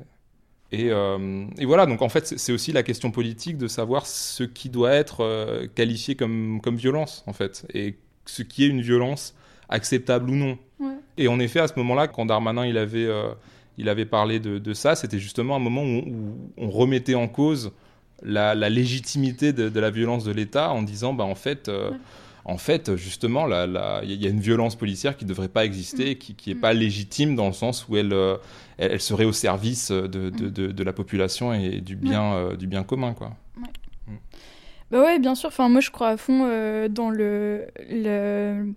Et, euh, et, voilà, donc en fait, c'est aussi la question politique de savoir ce qui doit être euh, qualifié comme, comme violence, en fait, et ce qui est une violence acceptable ou non. Et en effet, à ce moment-là, quand Darmanin il avait, euh, il avait parlé de, ça, c'était justement un moment où, on remettait en cause la, légitimité de, la violence de l'État en disant, bah, en fait, euh, en fait, justement, il y a une violence policière qui ne devrait pas exister, mm. qui n'est mm. pas légitime dans le sens où elle, euh, elle, serait au service de, mm. la population et du bien, du bien commun, quoi. Bah ouais, bien sûr. Enfin, moi, je crois à fond dans le, le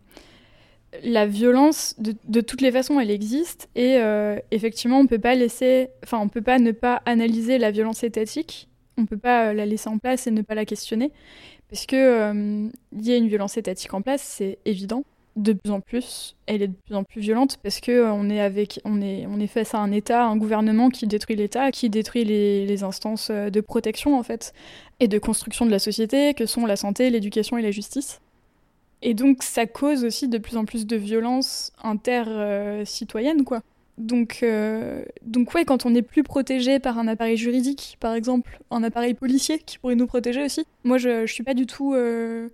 la violence, de, toutes les façons, elle existe. Et euh, effectivement, on peut pas laisser, enfin, on peut pas ne pas analyser la violence étatique. On peut pas euh, la laisser en place et ne pas la questionner, parce que euh, il y a une violence étatique en place, c'est évident. De plus en plus, elle est de plus en plus violente parce que on est avec, on est, on est face à un État, un gouvernement qui détruit l'État, qui détruit les, les instances de protection en fait et de construction de la société, que sont la santé, l'éducation et la justice. Et donc ça cause aussi de plus en plus de violences inter-citoyennes, quoi. Donc, euh, donc ouais, quand on n'est plus protégé par un appareil juridique, par exemple, un appareil policier qui pourrait nous protéger aussi. Moi, je, suis pas du tout euh,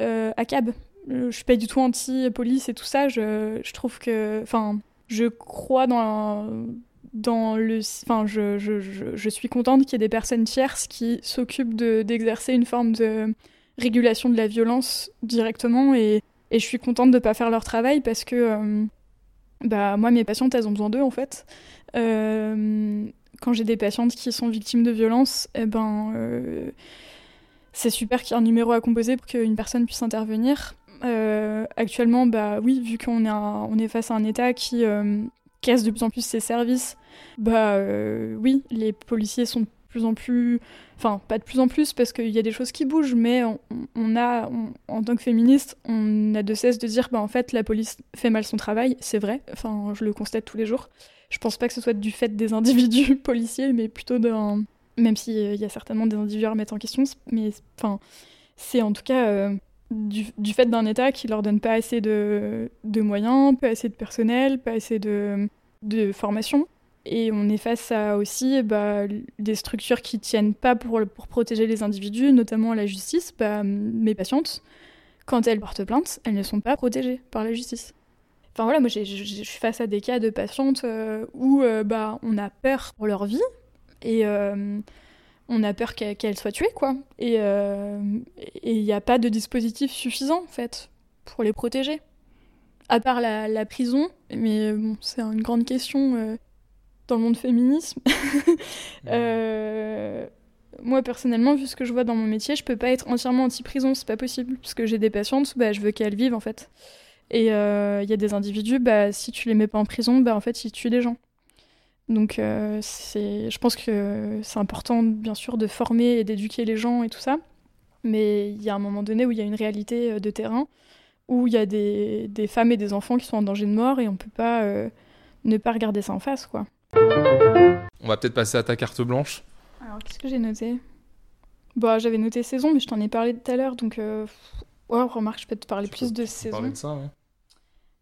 euh, à cab. Je suis pas du tout anti-police et tout ça. Je, trouve que, enfin, je crois dans dans le, enfin, je, je, je, suis contente qu'il y ait des personnes tierces qui s'occupent d'exercer une forme de régulation de la violence directement et, et je suis contente de ne pas faire leur travail parce que euh, bah, moi, mes patientes, elles ont besoin d'eux en fait. Euh, quand j'ai des patientes qui sont victimes de violences, eh ben, euh, c'est super qu'il y ait un numéro à composer pour qu'une personne puisse intervenir. actuellement, bah oui, vu qu'on est, on est face à un État qui casse de plus en plus ses services, bah oui, les policiers sont plus en plus, enfin pas de plus en plus parce qu'il y a des choses qui bougent, mais on, a, en tant que féministe, on a de cesse de dire, bah en fait la police fait mal son travail, c'est vrai, enfin je le constate tous les jours. Je pense pas que ce soit du fait des individus *laughs* policiers, mais plutôt d'un, même s'il euh, y a certainement des individus à remettre en question, mais enfin c'est en tout cas euh, du, fait d'un État qui leur donne pas assez de, moyens, pas assez de personnel, pas assez de formation. Et on est face à aussi bah, des structures qui tiennent pas pour, pour protéger les individus, notamment la justice. Bah, mes patientes, quand elles portent plainte, elles ne sont pas protégées par la justice. Enfin voilà, moi je suis face à des cas de patientes euh, où euh, bah, on a peur pour leur vie et euh, on a peur qu'elles soient tuées, quoi. Et il n'y a pas de dispositif suffisant, en fait, pour les protéger. À part la, la prison, mais bon, c'est une grande question dans le monde féminisme. *laughs* euh, moi personnellement, vu ce que je vois dans mon métier, je peux pas être entièrement anti-prison, c'est pas possible. Parce que j'ai des patientes, bah, je veux qu'elles vivent en fait. Et il euh, y a des individus, bah, si tu les mets pas en prison, bah, en fait, ils tuent des gens. Donc euh, c'est, je pense que c'est important, bien sûr, de former et d'éduquer les gens et tout ça. Mais il y a un moment donné où il y a une réalité de terrain, où il y a des, des, femmes et des enfants qui sont en danger de mort et on peut pas ne pas regarder ça en face, quoi. On va peut-être passer à ta carte blanche. Alors, qu'est-ce que j'ai noté? Bah, j'avais noté saison, mais je t'en ai parlé tout à l'heure, donc. Euh... Ouais, remarque, je peux te parler plus de saison. Parler de ça,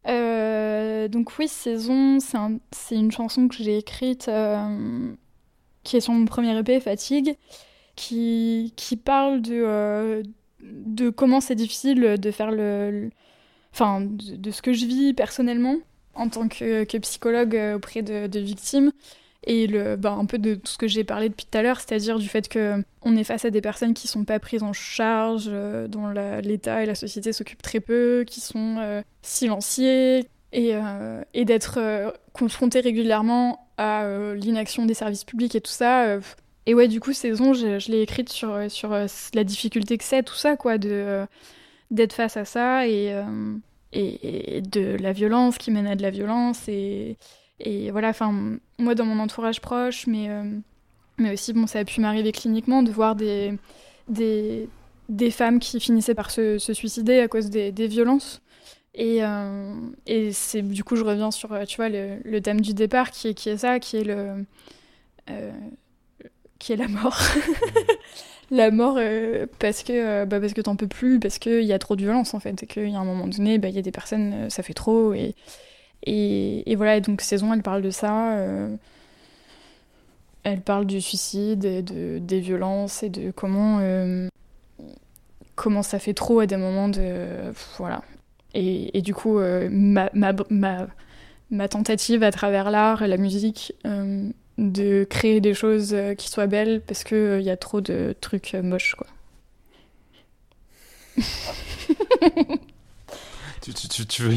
euh, donc oui, Saison, c'est une chanson que j'ai écrite euh, qui est sur mon premier EP, Fatigue, qui, qui parle de, euh, de comment c'est difficile de faire le, enfin, de, ce que je vis personnellement en tant que, psychologue auprès de, victimes. Et le, bah, un peu de tout ce que j'ai parlé depuis tout à l'heure, c'est-à-dire du fait qu'on est face à des personnes qui sont pas prises en charge, dont l'État et la société s'occupent très peu, qui sont silenciées, et, et d'être confronté régulièrement à l'inaction des services publics et tout ça et ouais, du coup, saison, je, je l'ai écrite sur, sur euh, la difficulté que c'est, tout ça, quoi, de, euh, d'être face à ça euh, et, et, de la violence qui mène à de la violence. Et, et voilà, enfin, moi, dans mon entourage proche, mais, mais aussi, bon, ça a pu m'arriver cliniquement de voir des, des, des femmes qui finissaient par se, se suicider à cause des, des violences. Et, et c'est du coup, je reviens sur, tu vois, le, le thème du départ qui est, qui est ça, qui est le qui est la mort. *laughs* la mort euh, parce que euh, bah parce que t'en peux plus, parce qu'il y a trop de violence en fait, et qu'il y a un moment donné, bah, il y a des personnes, euh, ça fait trop, et, et, voilà, et donc saison, elle parle de ça. elle parle du suicide, de, des violences, et de comment, comment ça fait trop à des moments de... voilà. Et, et du coup, ma, ma, ma, ma, tentative à travers l'art et la musique de créer des choses euh, qui soient belles parce qu'il il euh, y a trop de trucs euh, moches quoi. *laughs* tu, tu, tu, veux... *laughs*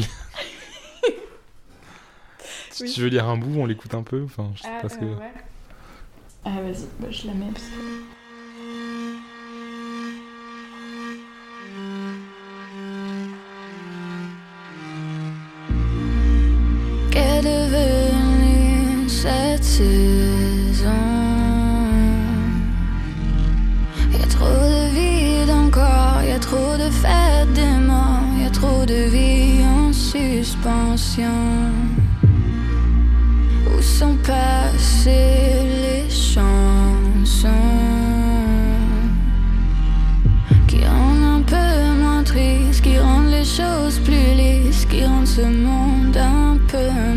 tu, veux lire un bout, on l'écoute un peu enfin, je sais ah, pas ce que... ouais. Ah vas-y, bah, je la mets parce cette saison. Y a trop de vide encore, y a trop de fêtes des morts, y a trop de vie en suspension. Où sont passées les chansons qui rendent un peu moins triste, qui rendent les choses plus lisses, qui rendent ce monde un peu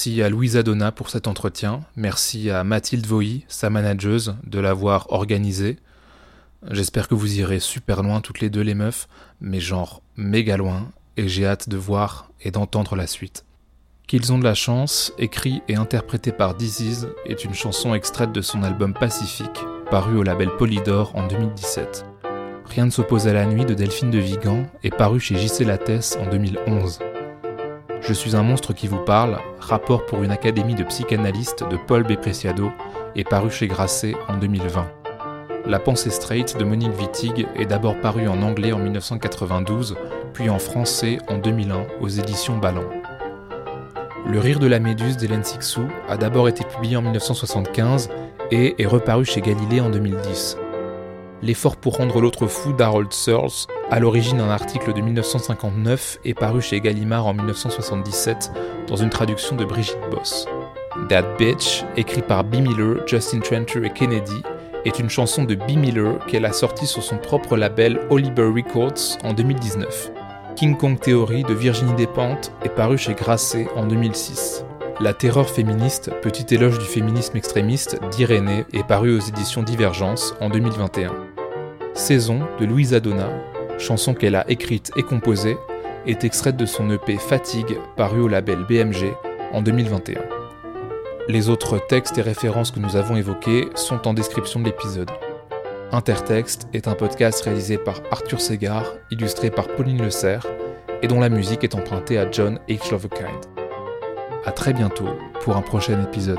Merci à Louisa Donna pour cet entretien. Merci à Mathilde Voy, sa manageuse, de l'avoir organisé. J'espère que vous irez super loin toutes les deux les meufs, mais genre méga loin, et j'ai hâte de voir et d'entendre la suite. Qu'ils ont de la chance, écrit et interprété par Disease, est une chanson extraite de son album Pacifique, paru au label Polydor en 2017. Rien ne s'oppose à la nuit de Delphine de Vigan est paru chez JC Lattès en 2011. Je suis un monstre qui vous parle, rapport pour une académie de psychanalystes de Paul B. Preciado, est paru chez Grasset en 2020. La pensée straight de Monique Wittig est d'abord paru en anglais en 1992, puis en français en 2001 aux éditions Ballant. Le rire de la méduse d'Hélène Sixou a d'abord été publié en 1975 et est reparu chez Galilée en 2010. L'effort pour rendre l'autre fou d'Harold Searles, à l'origine d'un article de 1959, est paru chez Gallimard en 1977 dans une traduction de Brigitte Boss. That Bitch, écrit par B. Miller, Justin Tranter et Kennedy, est une chanson de B. Miller qu'elle a sortie sur son propre label Oliver Records en 2019. King Kong Theory de Virginie Despentes est paru chez Grasset en 2006. La terreur féministe, petit éloge du féminisme extrémiste d'Irénée, est paru aux éditions Divergence en 2021. Saison de Louise Adona, chanson qu'elle a écrite et composée, est extraite de son EP Fatigue paru au label BMG en 2021. Les autres textes et références que nous avons évoqués sont en description de l'épisode. Intertexte est un podcast réalisé par Arthur Segar, illustré par Pauline Le Serre, et dont la musique est empruntée à John H. Lovekind. A très bientôt pour un prochain épisode.